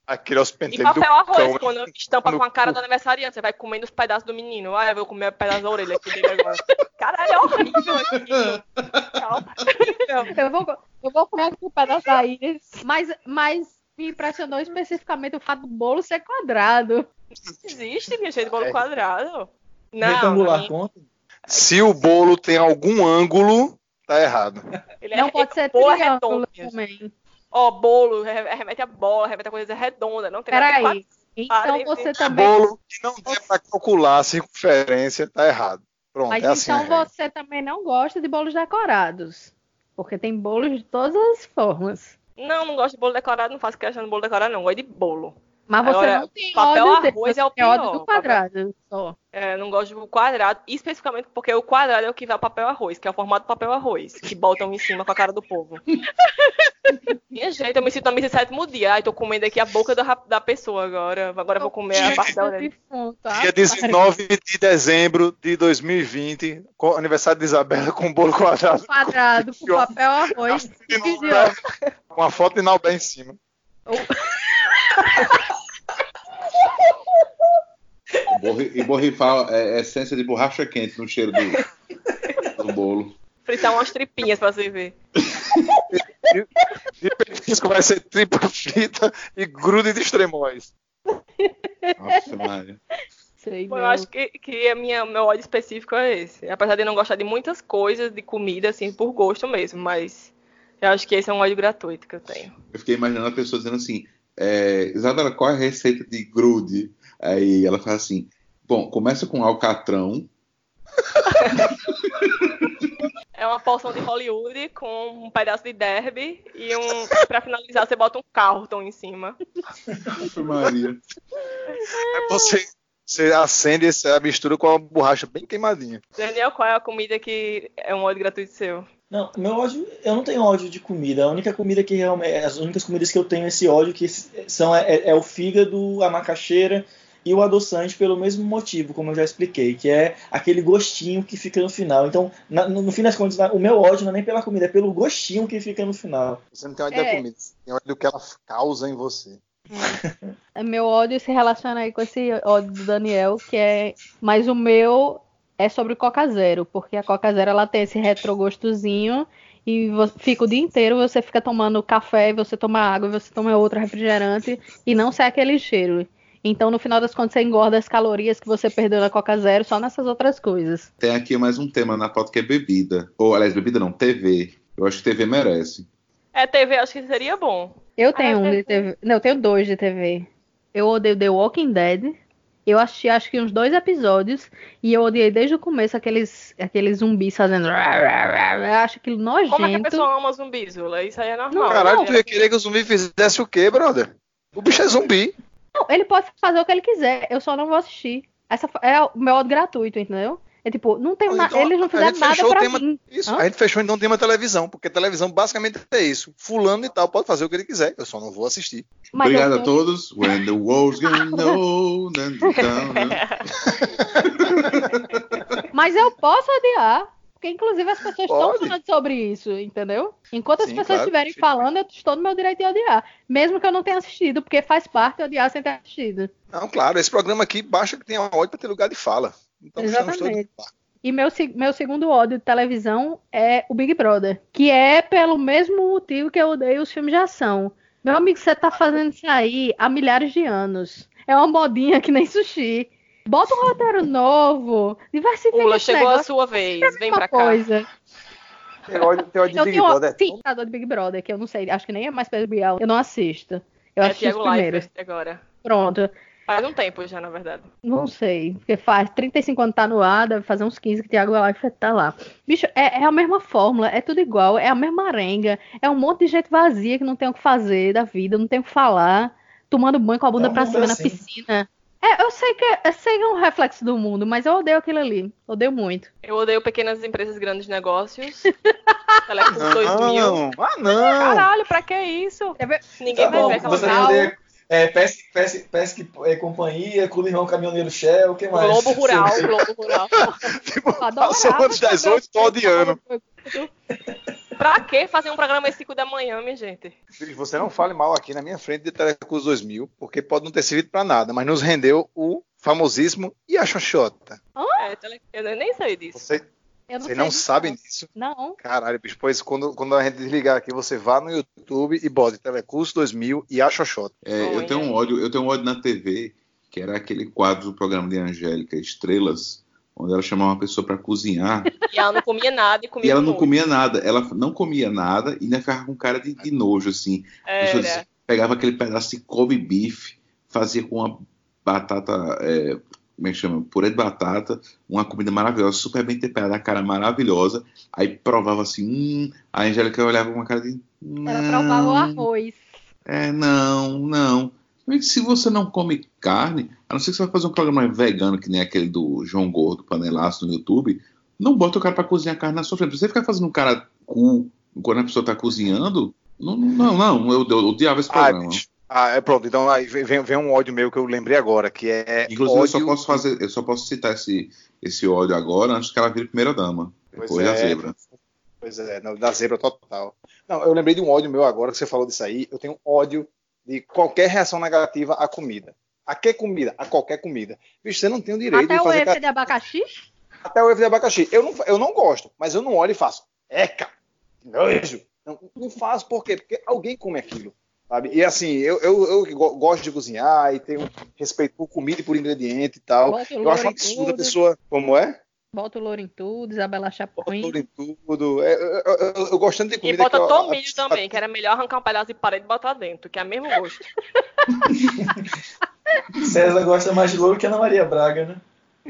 Aquele é os E papel arroz, cão. quando estampa no com a cara do aniversariante, você vai comendo os pedaços do menino. Ah, eu vou comer um pedaço da orelha aqui dele agora. Caralho, é horrível horrível. Eu vou, eu vou comer aqui um pedaço da íris, mas, mas me impressionou especificamente o fato do bolo ser quadrado. Existe, minha gente, bolo É. quadrado. Não, Retangular não, conta. Se o bolo tem algum ângulo, tá errado. ele é Não pode ser é triângulo redondo, também. Ó, bolo, re- remete a bola, remete a coisa redonda. Não tem nada de Peraí. Então Parem, você também. Bolo que não der pra calcular a circunferência, tá errado. Pronto, Mas é assim. então a regra. você também não gosta de bolos decorados. Porque tem bolos de todas as formas. Não, não gosto de bolo decorado, não faço questão de bolo decorado, não. Gosto de bolo. Mas você Agora, não tem papel ódio, arroz é o tem ódio pior, do quadrado só. É, não gosto do quadrado, especificamente porque o quadrado é o que vai ao papel arroz, que é o formato do papel arroz, que botam em cima com a cara do povo. Minha gente, eu me sinto na missa sétimo dia. Ai, tô comendo aqui a boca da, da pessoa agora. Agora eu vou comer a parte da orelha. Ah, Dia 19 de dezembro de 2020, com- aniversário de Isabela com bolo quadrado. Quadrado com papel arroz. Com a foto de Naubé em cima. Borri- E borrifar é, essência de borracha quente no cheiro do, do bolo. Fritar umas tripinhas pra você ver. E petisco vai ser tripla frita e grude de extremóis. Nossa, Maria. Sei Bom, eu acho que, que a minha, meu ódio específico é esse. Apesar de não gostar de muitas coisas, de comida, assim, por gosto mesmo, mas eu acho que esse é um ódio gratuito que eu tenho. Eu fiquei imaginando a pessoa dizendo assim, é, Isabela, qual é a receita de grude? Aí ela fala assim, bom, começa com alcatrão, É uma porção de Hollywood com um pedaço de derby e um. Pra finalizar, você bota um Carlton em cima. Maria. Aí você, você acende essa mistura com a borracha bem queimadinha. Daniel, qual é a comida que é um ódio gratuito seu? Não, meu ódio, eu não tenho ódio de comida. A única comida que realmente, as únicas comidas que eu tenho esse ódio que são é, é o fígado, a macaxeira e o adoçante pelo mesmo motivo, como eu já expliquei, que é aquele gostinho que fica no final. Então, na- no, no fim das contas, na- o meu ódio não é nem pela comida, é pelo gostinho que fica no final. Você não tem ódio É. da comida, você tem ódio do que ela causa em você. Meu ódio se relaciona aí com esse ódio do Daniel, que é. Mas o meu é sobre o Coca Zero, porque a Coca Zero ela tem esse retrogostozinho e fica o dia inteiro, você fica tomando café, você toma água, você toma outro refrigerante e não sai aquele cheiro. Então, no final das contas, você engorda as calorias que você perdeu na Coca Zero só nessas outras coisas. Tem aqui mais um tema na pauta que é bebida. Ou, aliás, bebida não, TV. Eu acho que TV merece. É, TV, acho que seria bom. Eu tenho Ah, um de eu- TV. Não, eu tenho dois de TV. Eu odeio The Walking Dead. Eu assisti acho que uns dois episódios e eu odiei desde o começo aqueles, aqueles zumbis fazendo. Eu acho aquilo nojento. Como é que a pessoa ama zumbis, Zula? Isso aí é normal. Caralho, né? tu ia querer que o zumbi fizesse o quê, brother? O bicho é zumbi. Não, ele pode fazer o que ele quiser, eu só não vou assistir. Essa é o meu ódio gratuito, entendeu? É tipo, não tem Então, nada. Eles não a fizeram gente nada fechou o pra tema- mim. Isso, Hã? a gente fechou então o tema televisão, porque televisão basicamente é isso. Fulano e tal pode fazer o que ele quiser, eu só não vou assistir. Mas eu Obrigado a todos. When the world's gonna know. Then? Mas eu posso odiar. Porque, inclusive, as pessoas Pode. estão falando sobre isso, entendeu? Enquanto as Sim, pessoas claro. estiverem falando, eu estou no meu direito de odiar. Mesmo que eu não tenha assistido, porque faz parte odiar sem ter assistido. Não, claro, esse programa aqui basta que tenha ódio para ter lugar de fala. Então estamos todos Exatamente. lá. E meu, meu segundo ódio de televisão é o Big Brother, que é pelo mesmo motivo que eu odeio os filmes de ação. Meu amigo, você tá fazendo isso aí há milhares de anos. É uma modinha que nem sushi. Bota um roteiro novo, diversifica Pula, chegou a negócio, sua vez. é a Vem pra cá. coisa. Tem ódio, tem ódio de Big tenho, Brother. sim, tá, de Big Brother, que eu não sei, acho que nem é mais Pedro Bial. Eu não assisto. Eu É Thiago primeiros. Leifert agora. Pronto. Faz um tempo já, na verdade. Não sei, porque faz 35 anos tá no ar, deve fazer uns 15 que Thiago Leifert tá lá. Bicho, é, é a mesma fórmula, é tudo igual, é a mesma arenga, é um monte de gente vazia que não tem o que fazer da vida, não tem o que falar, tomando banho com a bunda É um pra cima na assim. piscina. É, eu sei, que, eu sei que é um reflexo do mundo, mas eu odeio aquilo ali, odeio muito. Eu odeio pequenas empresas, grandes negócios. Telecom 2000. Não, ah não. Caralho, pra que isso? É ver- Ninguém Tá vai bom, ver aquela você Cal. odeia é, Pesque, Pesque, Pesque é, Companhia, Clube Irmão Caminhoneiro Shell, o que mais? Globo Rural, Globo Rural. Tipo, passou antes das programa oito, tô odiando. Pra que fazer um programa às 5 da manhã, minha gente? Filho, Você não fale mal aqui na minha frente de Telecurso 2000, porque pode não ter servido pra nada, mas nos rendeu o famosíssimo e a Xoxota. É, tele... Eu nem sei disso. Você, Eu você sei não disso, sabe disso? Não. Caralho, bicho, pois quando, quando a gente desligar aqui, você vá no YouTube e bote Telecurso 2000 e a Xoxota. É, eu tenho um ódio, eu tenho um ódio na TV, que era aquele quadro do programa de Angélica, Estrelas, onde ela chamava uma pessoa para cozinhar E ela não comia nada e comia e ela não muito. comia nada. Ela não comia nada e ainda ficava com cara de, de nojo, assim. Disse- pegava aquele pedaço de Kobe beef, fazia com uma batata, é, como é que chama? Purê de batata, uma comida maravilhosa, super bem temperada, a cara maravilhosa. Aí provava assim, hum, a Angélica olhava com uma cara de. Ela provava o "Não, arroz. É, não, não. Se você não come carne, a não ser que você vai fazer um programa vegano, que nem aquele do João Gordo, Panelaço, no YouTube, não bota o cara pra cozinhar carne na sua frente. Você ficar fazendo um cara cu quando a pessoa tá cozinhando, não, não, não, eu, eu odiava esse Ah, programa. Ah, é pronto. Então aí vem, vem- um ódio meu que eu lembrei agora, que é Inclusive, eu só ódio- posso fazer, eu só posso citar esse, esse ódio agora antes que ela vire primeira dama. Pois Depois da é. zebra. Pois é, não, da zebra total. Não, eu lembrei de um ódio meu agora que você falou disso aí. Eu tenho ódio de qualquer reação negativa à comida. A que comida? A qualquer comida. Bicho, você não tem o direito Até de o fazer EF de abacaxi? até o ovo de abacaxi. Eu não, eu não gosto, mas eu não olho e faço. Eca! Nojo! Não, não faço por quê? Porque alguém come aquilo. Sabe? E assim, eu, eu, eu go- gosto de cozinhar e tenho respeito por comida e por ingrediente e tal. Bota o Eu acho um louro em absurdo a pessoa. Como é? Bota o louro em tudo, Isabela Bota Chapuin. tudo em tudo. É, eu, eu, eu, tanto de E comida bota que eu- tomilho a- também, que era melhor arrancar um pedaço de parede e botar dentro, que é o mesmo gosto. César gosta mais de louro que a Ana Maria Braga, né?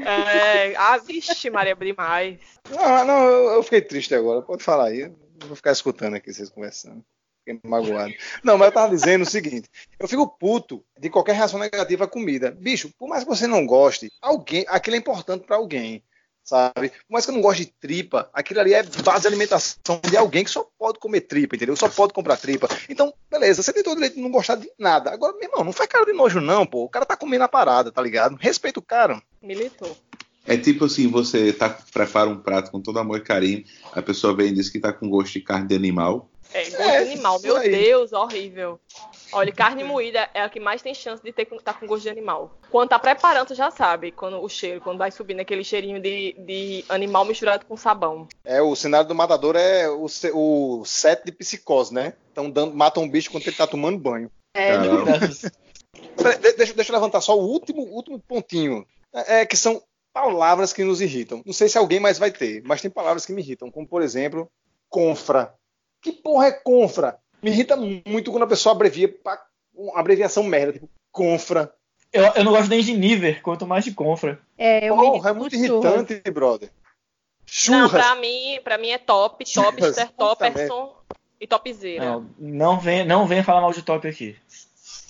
É, ah, vixe, Maria demais. Não, não, eu, eu fiquei triste agora. Pode falar aí. Eu vou ficar escutando aqui vocês conversando. Fiquei magoado. Não, mas eu tava dizendo o seguinte: eu fico puto de qualquer reação negativa à comida. Bicho, por mais que você não goste, alguém, aquilo é importante pra alguém. Sabe? Por mais que eu não goste de tripa, aquilo ali é base de alimentação de alguém que só pode comer tripa, entendeu? Só pode comprar tripa. Então, beleza, você tem todo o direito de não gostar de nada. Agora, meu irmão, não faz cara de nojo, não, pô. O cara tá comendo a parada, tá ligado? Respeita o cara. Militou. É tipo assim, você tá, prepara um prato com todo amor e carinho, a pessoa vem e diz que tá com gosto de carne de animal. É, gosto É, de animal. Meu aí. Deus, horrível. Olha, carne moída é a que mais tem chance de ter com- tá com gosto de animal. Quando tá preparando, tu já sabe, quando o cheiro, quando vai subindo aquele cheirinho de, de animal misturado com sabão. É, o cenário do matador é o, o set de psicose, né? Então dando, matam um bicho quando ele tá tomando banho. É, deixa, deixa eu levantar só o último, último pontinho. É, é que são palavras que nos irritam. Não sei se alguém mais vai ter, mas tem palavras que me irritam, como por exemplo, confra. Que porra é confra? Me irrita muito quando a pessoa abrevia pra uma abreviação merda, tipo confra. Eu, eu não gosto nem de Niver, quanto mais de Confra. é, eu Porra, é muito churras. irritante, brother. Não, Churras. pra mim, pra mim é top, topster, topperson e topzera. Não, não venha, não venha falar mal de top aqui.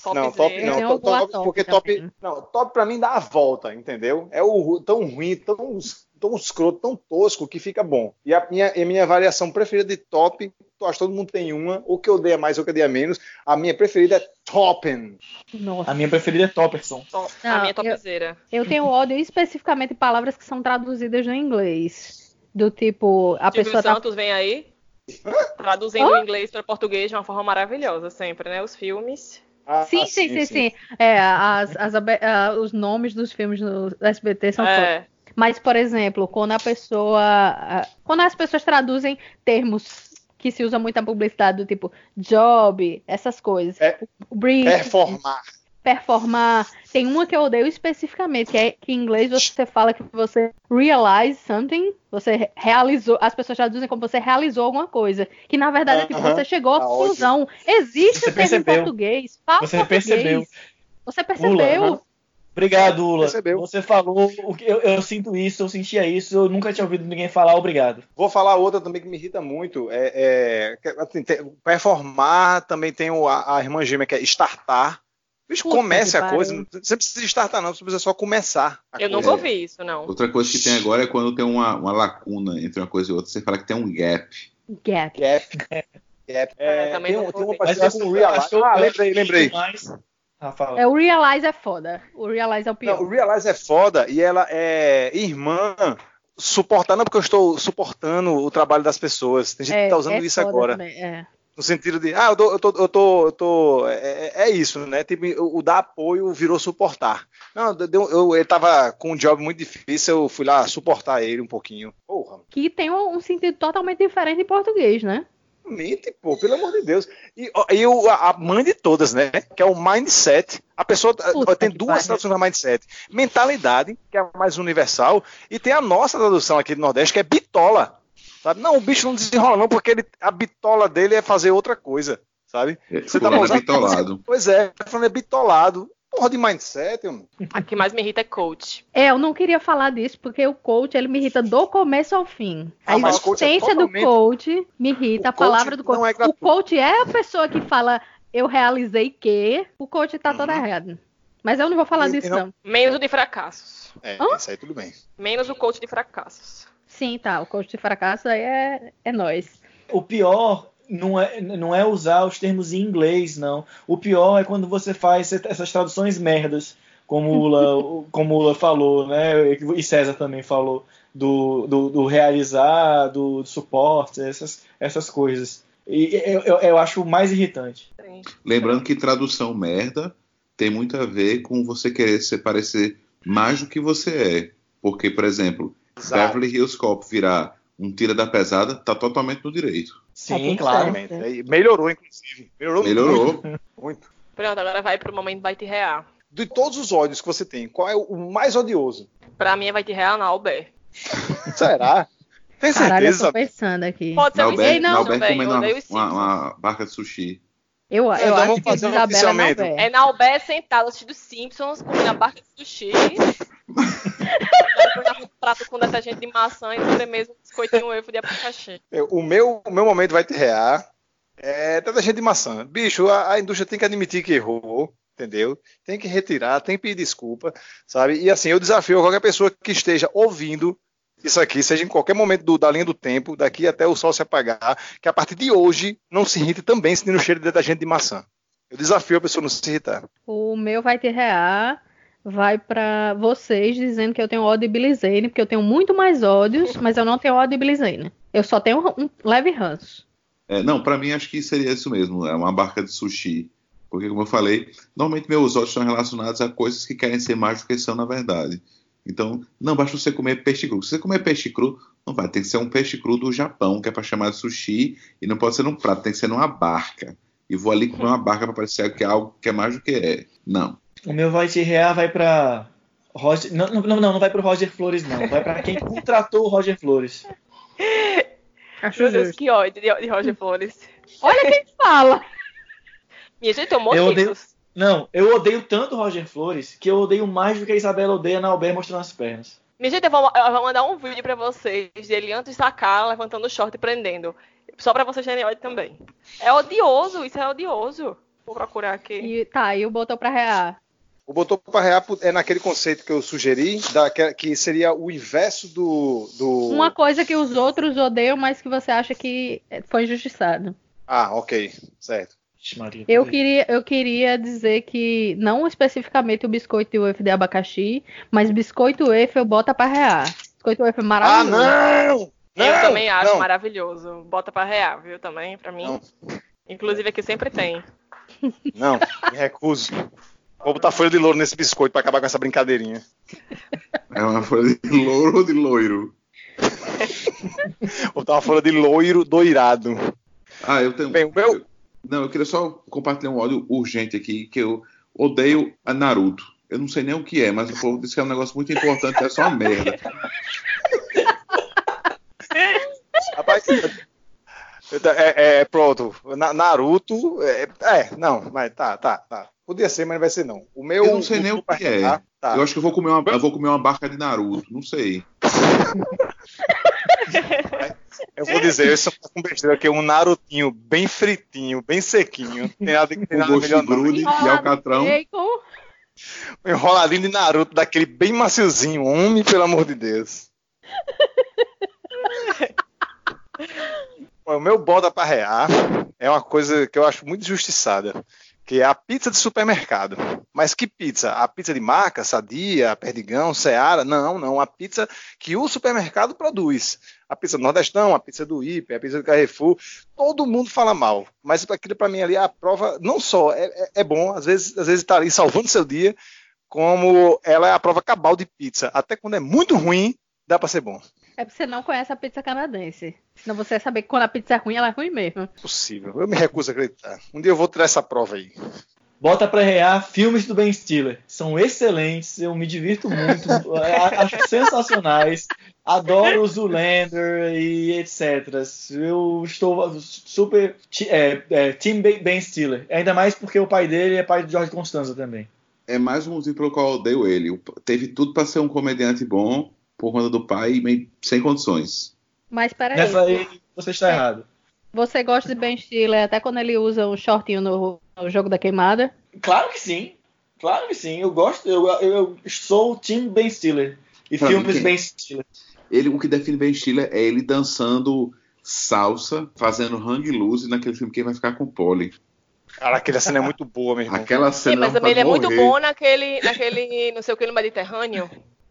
Não, top não. Tem to- algum top- ator porque também. top. Não, top pra mim dá a volta, entendeu? É o tão ruim, tão, tão escroto, tão tosco que fica bom. E a minha, a minha variação preferida de top, eu acho que todo mundo tem uma, ou que odeia mais ou que odeia menos. A minha preferida é toppen. Nossa. A minha preferida é Topperson. Top- Não, a minha é eu-. Eu tenho ódio especificamente de palavras que são traduzidas no inglês. Do tipo, a Silvio pessoa tá. Santos vem aí, traduzindo o inglês para português de uma forma maravilhosa sempre, né? Os filmes. Ah, Sim, sim, sim, sim. É, as, as ah, os nomes dos filmes no SBT são. É, Mas, por exemplo, quando a pessoa. Quando as pessoas traduzem termos que se usa muito na publicidade, do tipo job, essas coisas. É, brief, Performar. performar. Tem uma que eu odeio especificamente, que é que em inglês você fala que você realize something, você realizou, as pessoas traduzem como você realizou alguma coisa, que na verdade é tipo, Aham. você chegou à Tá conclusão. Existe Você o termo em percebeu. português. Fala Você português. percebeu. Você percebeu. aham. Obrigado, Ula. Percebeu. Você falou, o que eu, eu sinto isso, eu sentia isso, eu nunca tinha ouvido ninguém falar obrigado. Vou falar outra também que me irrita muito. É, é, assim, tem- performar também tem o- a, a irmã gêmea que é startar. Bicho, Puta comece a coisa. Você não precisa startar, não. Você precisa só começar. eu coisa. nunca ouvi isso, não. Outra coisa que tem agora é quando tem uma, uma lacuna entre uma coisa e outra, você fala que tem um gap. Gap. Gap. Gap. É, É, também tem, não um- tem uma ouvi. parceria com o eu- Ah, lembrei, lembrei. Mais... Ah, fala. É, o Realize é foda. O Realize é o pior. Não, o Realize é foda e ela é irmã suportar, não porque eu estou suportando o trabalho das pessoas. Tem gente é, que tá usando é isso agora. também, é. No sentido de, ah, eu tô, eu tô, eu tô, eu tô- é, é isso, né? Tipo, o, dar apoio virou suportar. Não, deu- eu, ele tava com um job muito difícil, eu fui lá suportar ele um pouquinho. Porra, Que tem um, um sentido totalmente diferente em português, né? Mente, pô, pelo amor de Deus. E, e o, a mãe de todas, né? Que é o mindset. A pessoa Puta tem duas traduções da mindset. Mentalidade, que é a mais universal, e tem a nossa tradução aqui do Nordeste, que é bitola. Sabe? Não, o bicho não desenrola não, porque ele, a bitola dele é fazer outra coisa, sabe? Você tá Fulano é usando- bitolado. Pois é, tá falando é bitolado. Porra de mindset, mano. A que mais me irrita é coach. É, eu não queria falar disso, porque o coach, ele me irrita do começo ao fim. A Ah, coach é existência do totalmente- coach me irrita, O a palavra do coach é o coach é a pessoa que fala, eu realizei que, o coach tá Uhum. todo errado. Mas eu não vou falar E- disso, não- não. Menos o de fracassos. É, Hã? isso aí tudo bem. Menos o coach de fracassos. Sim, tá, o coach de fracasso aí é, é nós. O pior não é, não é usar os termos em inglês, não. O pior é quando você faz essas traduções merdas, como o Ula, como o falou, né? E César também falou, do, do, do realizar, do, suporte, essas, essas coisas. E eu, eu, eu acho o mais irritante. Lembrando que tradução merda tem muito a ver com você querer se parecer mais do que você é. Porque, por exemplo, Exato. Beverly Hills Cop virar um tira da pesada, tá totalmente no direito. Sim, certo. Exatamente. É, Melhorou, inclusive. Melhorou, Melhorou. muito. muito. Pronto, agora vai pro momento vai te rear. De todos os ódios que você tem, qual é o mais odioso? Pra mim é vai te rear na Albert. Será? Tem Caralho, eu certeza? tô pensando aqui. Pode ser o Nauber, não, Nauber também. comendo Eu uma, uma, uma barca de sushi. Eu, eu então acho vamos que fazer Isabela oficialmente. não É na Albert sentada assistindo Simpsons, comendo a barca de sushi. Um prato com detergente de maçã e no mesmo biscoitinho ovo de abacaxi. O meu, o meu momento vai te rear. É tanta gente de maçã. Bicho, a, a indústria tem que admitir que errou, entendeu? Tem que retirar, tem que pedir desculpa, sabe? E assim, eu desafio a qualquer pessoa que esteja ouvindo isso aqui, seja em qualquer momento do- da linha do tempo, daqui até o sol se apagar, que a partir de hoje não se irrite também sentindo o cheiro de detergente de maçã. Eu desafio a pessoa não se irritar. O meu vai ter rear, vai pra vocês dizendo que eu tenho ódio de Billy Zane, porque eu tenho muito mais ódios, mas eu não tenho ódio de Billy Zane. Eu só tenho um leve ranço. É, não, pra mim acho que seria isso mesmo. É uma barca de sushi. Porque, como eu falei, normalmente meus ódios estão relacionados a coisas que querem ser mais do que são na verdade. Então, não basta você comer peixe cru. Se você comer peixe cru, não vai. Tem que ser um peixe cru do Japão, que é pra chamar de sushi, e não pode ser num prato, tem que ser numa barca. E vou ali comer uma barca pra parecer que é algo que é mais do que é. Não. O meu vai te rear vai pra. Roger... Não, não, não, não vai pro Roger Flores, não. Vai pra quem contratou o Roger Flores. Acho Meu Deus, que ódio de, de Roger Flores. Olha quem fala. Minha gente, Eu odeio- Não, eu odeio tanto o Roger Flores que eu odeio mais do que a Isabela odeia na Albert mostrando as pernas. Minha gente, eu vou, eu vou mandar um vídeo pra vocês dele antes de sacar, levantando o short e prendendo. Só pra vocês terem ódio também. É odioso, isso é odioso. Vou procurar aqui. E, tá, e o botou pra rear. O botou para rear é naquele conceito que eu sugeri, da, que, que seria o inverso do. do... Uma coisa que os outros odeiam, mas que você acha que foi injustiçado. Ah, ok, certo. Maria, Eu queria, eu queria dizer que, não especificamente o biscoito e o waffle de abacaxi, mas biscoito e waffle bota pra rear. Biscoito e waffle é Ah, maravilhoso. não! eu Não, também acho não. maravilhoso. Bota pra real, viu? Também, pra mim. Não. Inclusive aqui sempre tem. Não, me recuso. Vou botar folha de louro nesse biscoito pra acabar com essa brincadeirinha. É uma folha de louro ou de loiro? Vou botar uma folha de loiro doirado. Ah, eu tenho. Bem, o meu. Não, eu queria só compartilhar um ódio urgente aqui, que eu odeio a Naruto. Eu não sei nem o que é, mas o povo disse que é um negócio muito importante, é só uma merda. Rapaz, é, é, pronto. Na- Naruto. É, é, não, mas tá, tá, tá. Podia ser, mas não vai ser não. O meu. Eu não sei nem o que é. Tá, tá. Eu acho que eu vou comer uma, eu vou comer uma barca de Naruto, não sei. Eu vou dizer, eu só tô com besteira, que é um Narutinho bem fritinho, bem sequinho. Tem nada, tem Com nada gosto de melhor não. e alcatrão. Um enroladinho de Naruto, daquele bem maciozinho. Homem, pelo amor de Deus. O meu bota pra rear é uma coisa que eu acho muito injustiçada, que é a pizza de supermercado. Mas que pizza? A pizza de marca, Sadia, Perdigão, Seara? Não, não. A pizza que o supermercado produz. A pizza do Nordestão, a pizza do Ipe, a pizza do Carrefour. Todo mundo fala mal. Mas aquilo pra mim ali é a prova, não só é, é- é bom, às vezes, às vezes tá ali salvando seu dia, como ela é a prova cabal de pizza. Até quando é muito ruim, dá pra ser bom. É porque você não conhece a pizza canadense. Senão você ia saber que quando a pizza é ruim, ela é ruim mesmo. Possível. Eu me recuso a acreditar. Um dia eu vou tirar essa prova aí. Bota pra rear filmes do Ben Stiller. São excelentes, eu me divirto muito, acho sensacionais. Adoro o Zoolander e etc. Eu estou super. É, é, Team Ben Stiller. Ainda mais porque o pai dele é pai de George Constanza também. É mais um motivo pelo qual eu odeio ele. Teve tudo pra ser um comediante bom, por conta do pai, meio sem condições. Mas peraí. Nessa aí você está É. errado. Você gosta de Ben Stiller até quando ele usa um shortinho no, no jogo da queimada? Claro que sim. Claro que sim. Eu gosto. Eu, eu, eu sou o Team Ben Stiller. E Pra filmes mim, Ben Stiller. Ele, o que define Ben Stiller é ele dançando salsa, fazendo hang loose naquele filme Quem Vai Ficar com Polly. Cara, aquela cena é muito boa, meu irmão. Aquela Sim, cena mas dá também ele é muito bom naquele, naquele, não sei o que, no Mediterrâneo.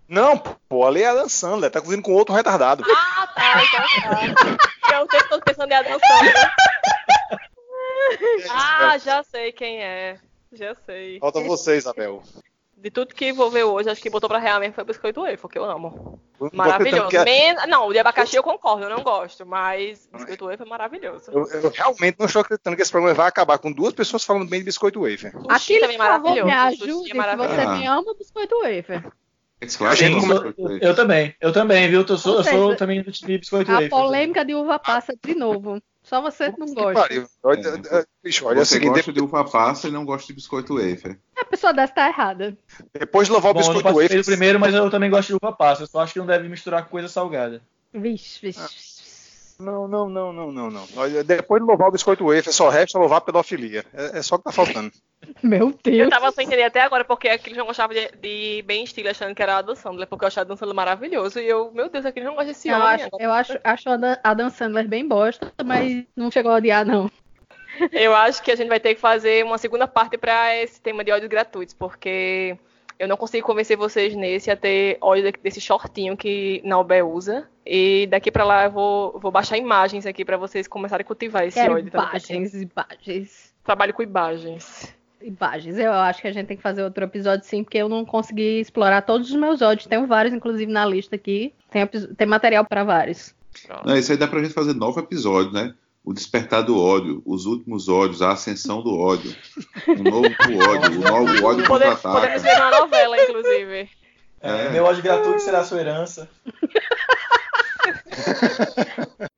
Não, pô, ali é a Dan Sandler, tá cozinhando com outro retardado. Ah, tá, então tá. Eu o tempo todo pensando em Adam Sandler. Ah, já sei quem é. Já sei. Falta você, Isabel. De tudo que envolveu hoje, acho que botou pra real mesmo foi Biscoito Waffle, que eu amo. Tô Maravilhoso. que- Men- Não, o de abacaxi eu concordo, eu não gosto, mas Biscoito Waffle é maravilhoso. Eu, eu realmente não estou acreditando que esse programa vai acabar com duas pessoas falando bem de biscoito wafer. Sushi Aqui, também por favor, me maravilhoso. ajude é se maravilhoso. você Ah. me ama biscoito wafer. É come- mas- Eu também, eu também, viu? Eu sou, eu Ou sou seja, também do time Biscoito A polêmica de uva passa de novo. Só você não gosta. Olha, É. Bicho, olha é Você gosta de uva passa e não gosta de biscoito wafer. A pessoa dessa tá errada. depois de louvar o Bom, eu biscoito wafer, do primeiro, mas eu também gosto de uva passa. Eu só acho que não deve misturar com coisa salgada. Vixe, vixe. Não, não, não, não, não, não. Depois de louvar o biscoito wafer, só resta louvar a pedofilia. É, é só o que tá faltando. Meu Eu Deus. tava sem entender até agora porque aqueles não gostavam de, de Ben Stiller achando que era a Dan Sandler, porque eu achava a Dan Sandler maravilhoso. E eu, meu Deus, aqueles não gostam desse Eu homem. acho, eu acho, acho a Dan- a Dan Sandler bem bosta, mas não chegou a odiar, não. Eu acho que a gente vai ter que fazer uma segunda parte pra esse tema de ódios gratuitos, porque eu não consigo convencer vocês nesse a ter ódio desse shortinho que Naubé usa. E daqui pra lá eu vou, vou baixar imagens aqui pra vocês começarem a cultivar esse Quero ódio. tá? imagens, imagens. Trabalho com imagens. Imagens. Eu acho que a gente tem que fazer outro episódio sim, porque eu não consegui explorar todos os meus ódios. Tenho vários, inclusive, na lista aqui. Tem, tem material pra vários. Não, isso aí dá pra gente fazer nove episódios, né? O despertar do ódio, os últimos ódios, a ascensão do ódio, o novo ódio, o novo ódio Pode- podemos contra-ataca. ver uma novela, inclusive. É, É. Meu ódio gratuito será a sua herança.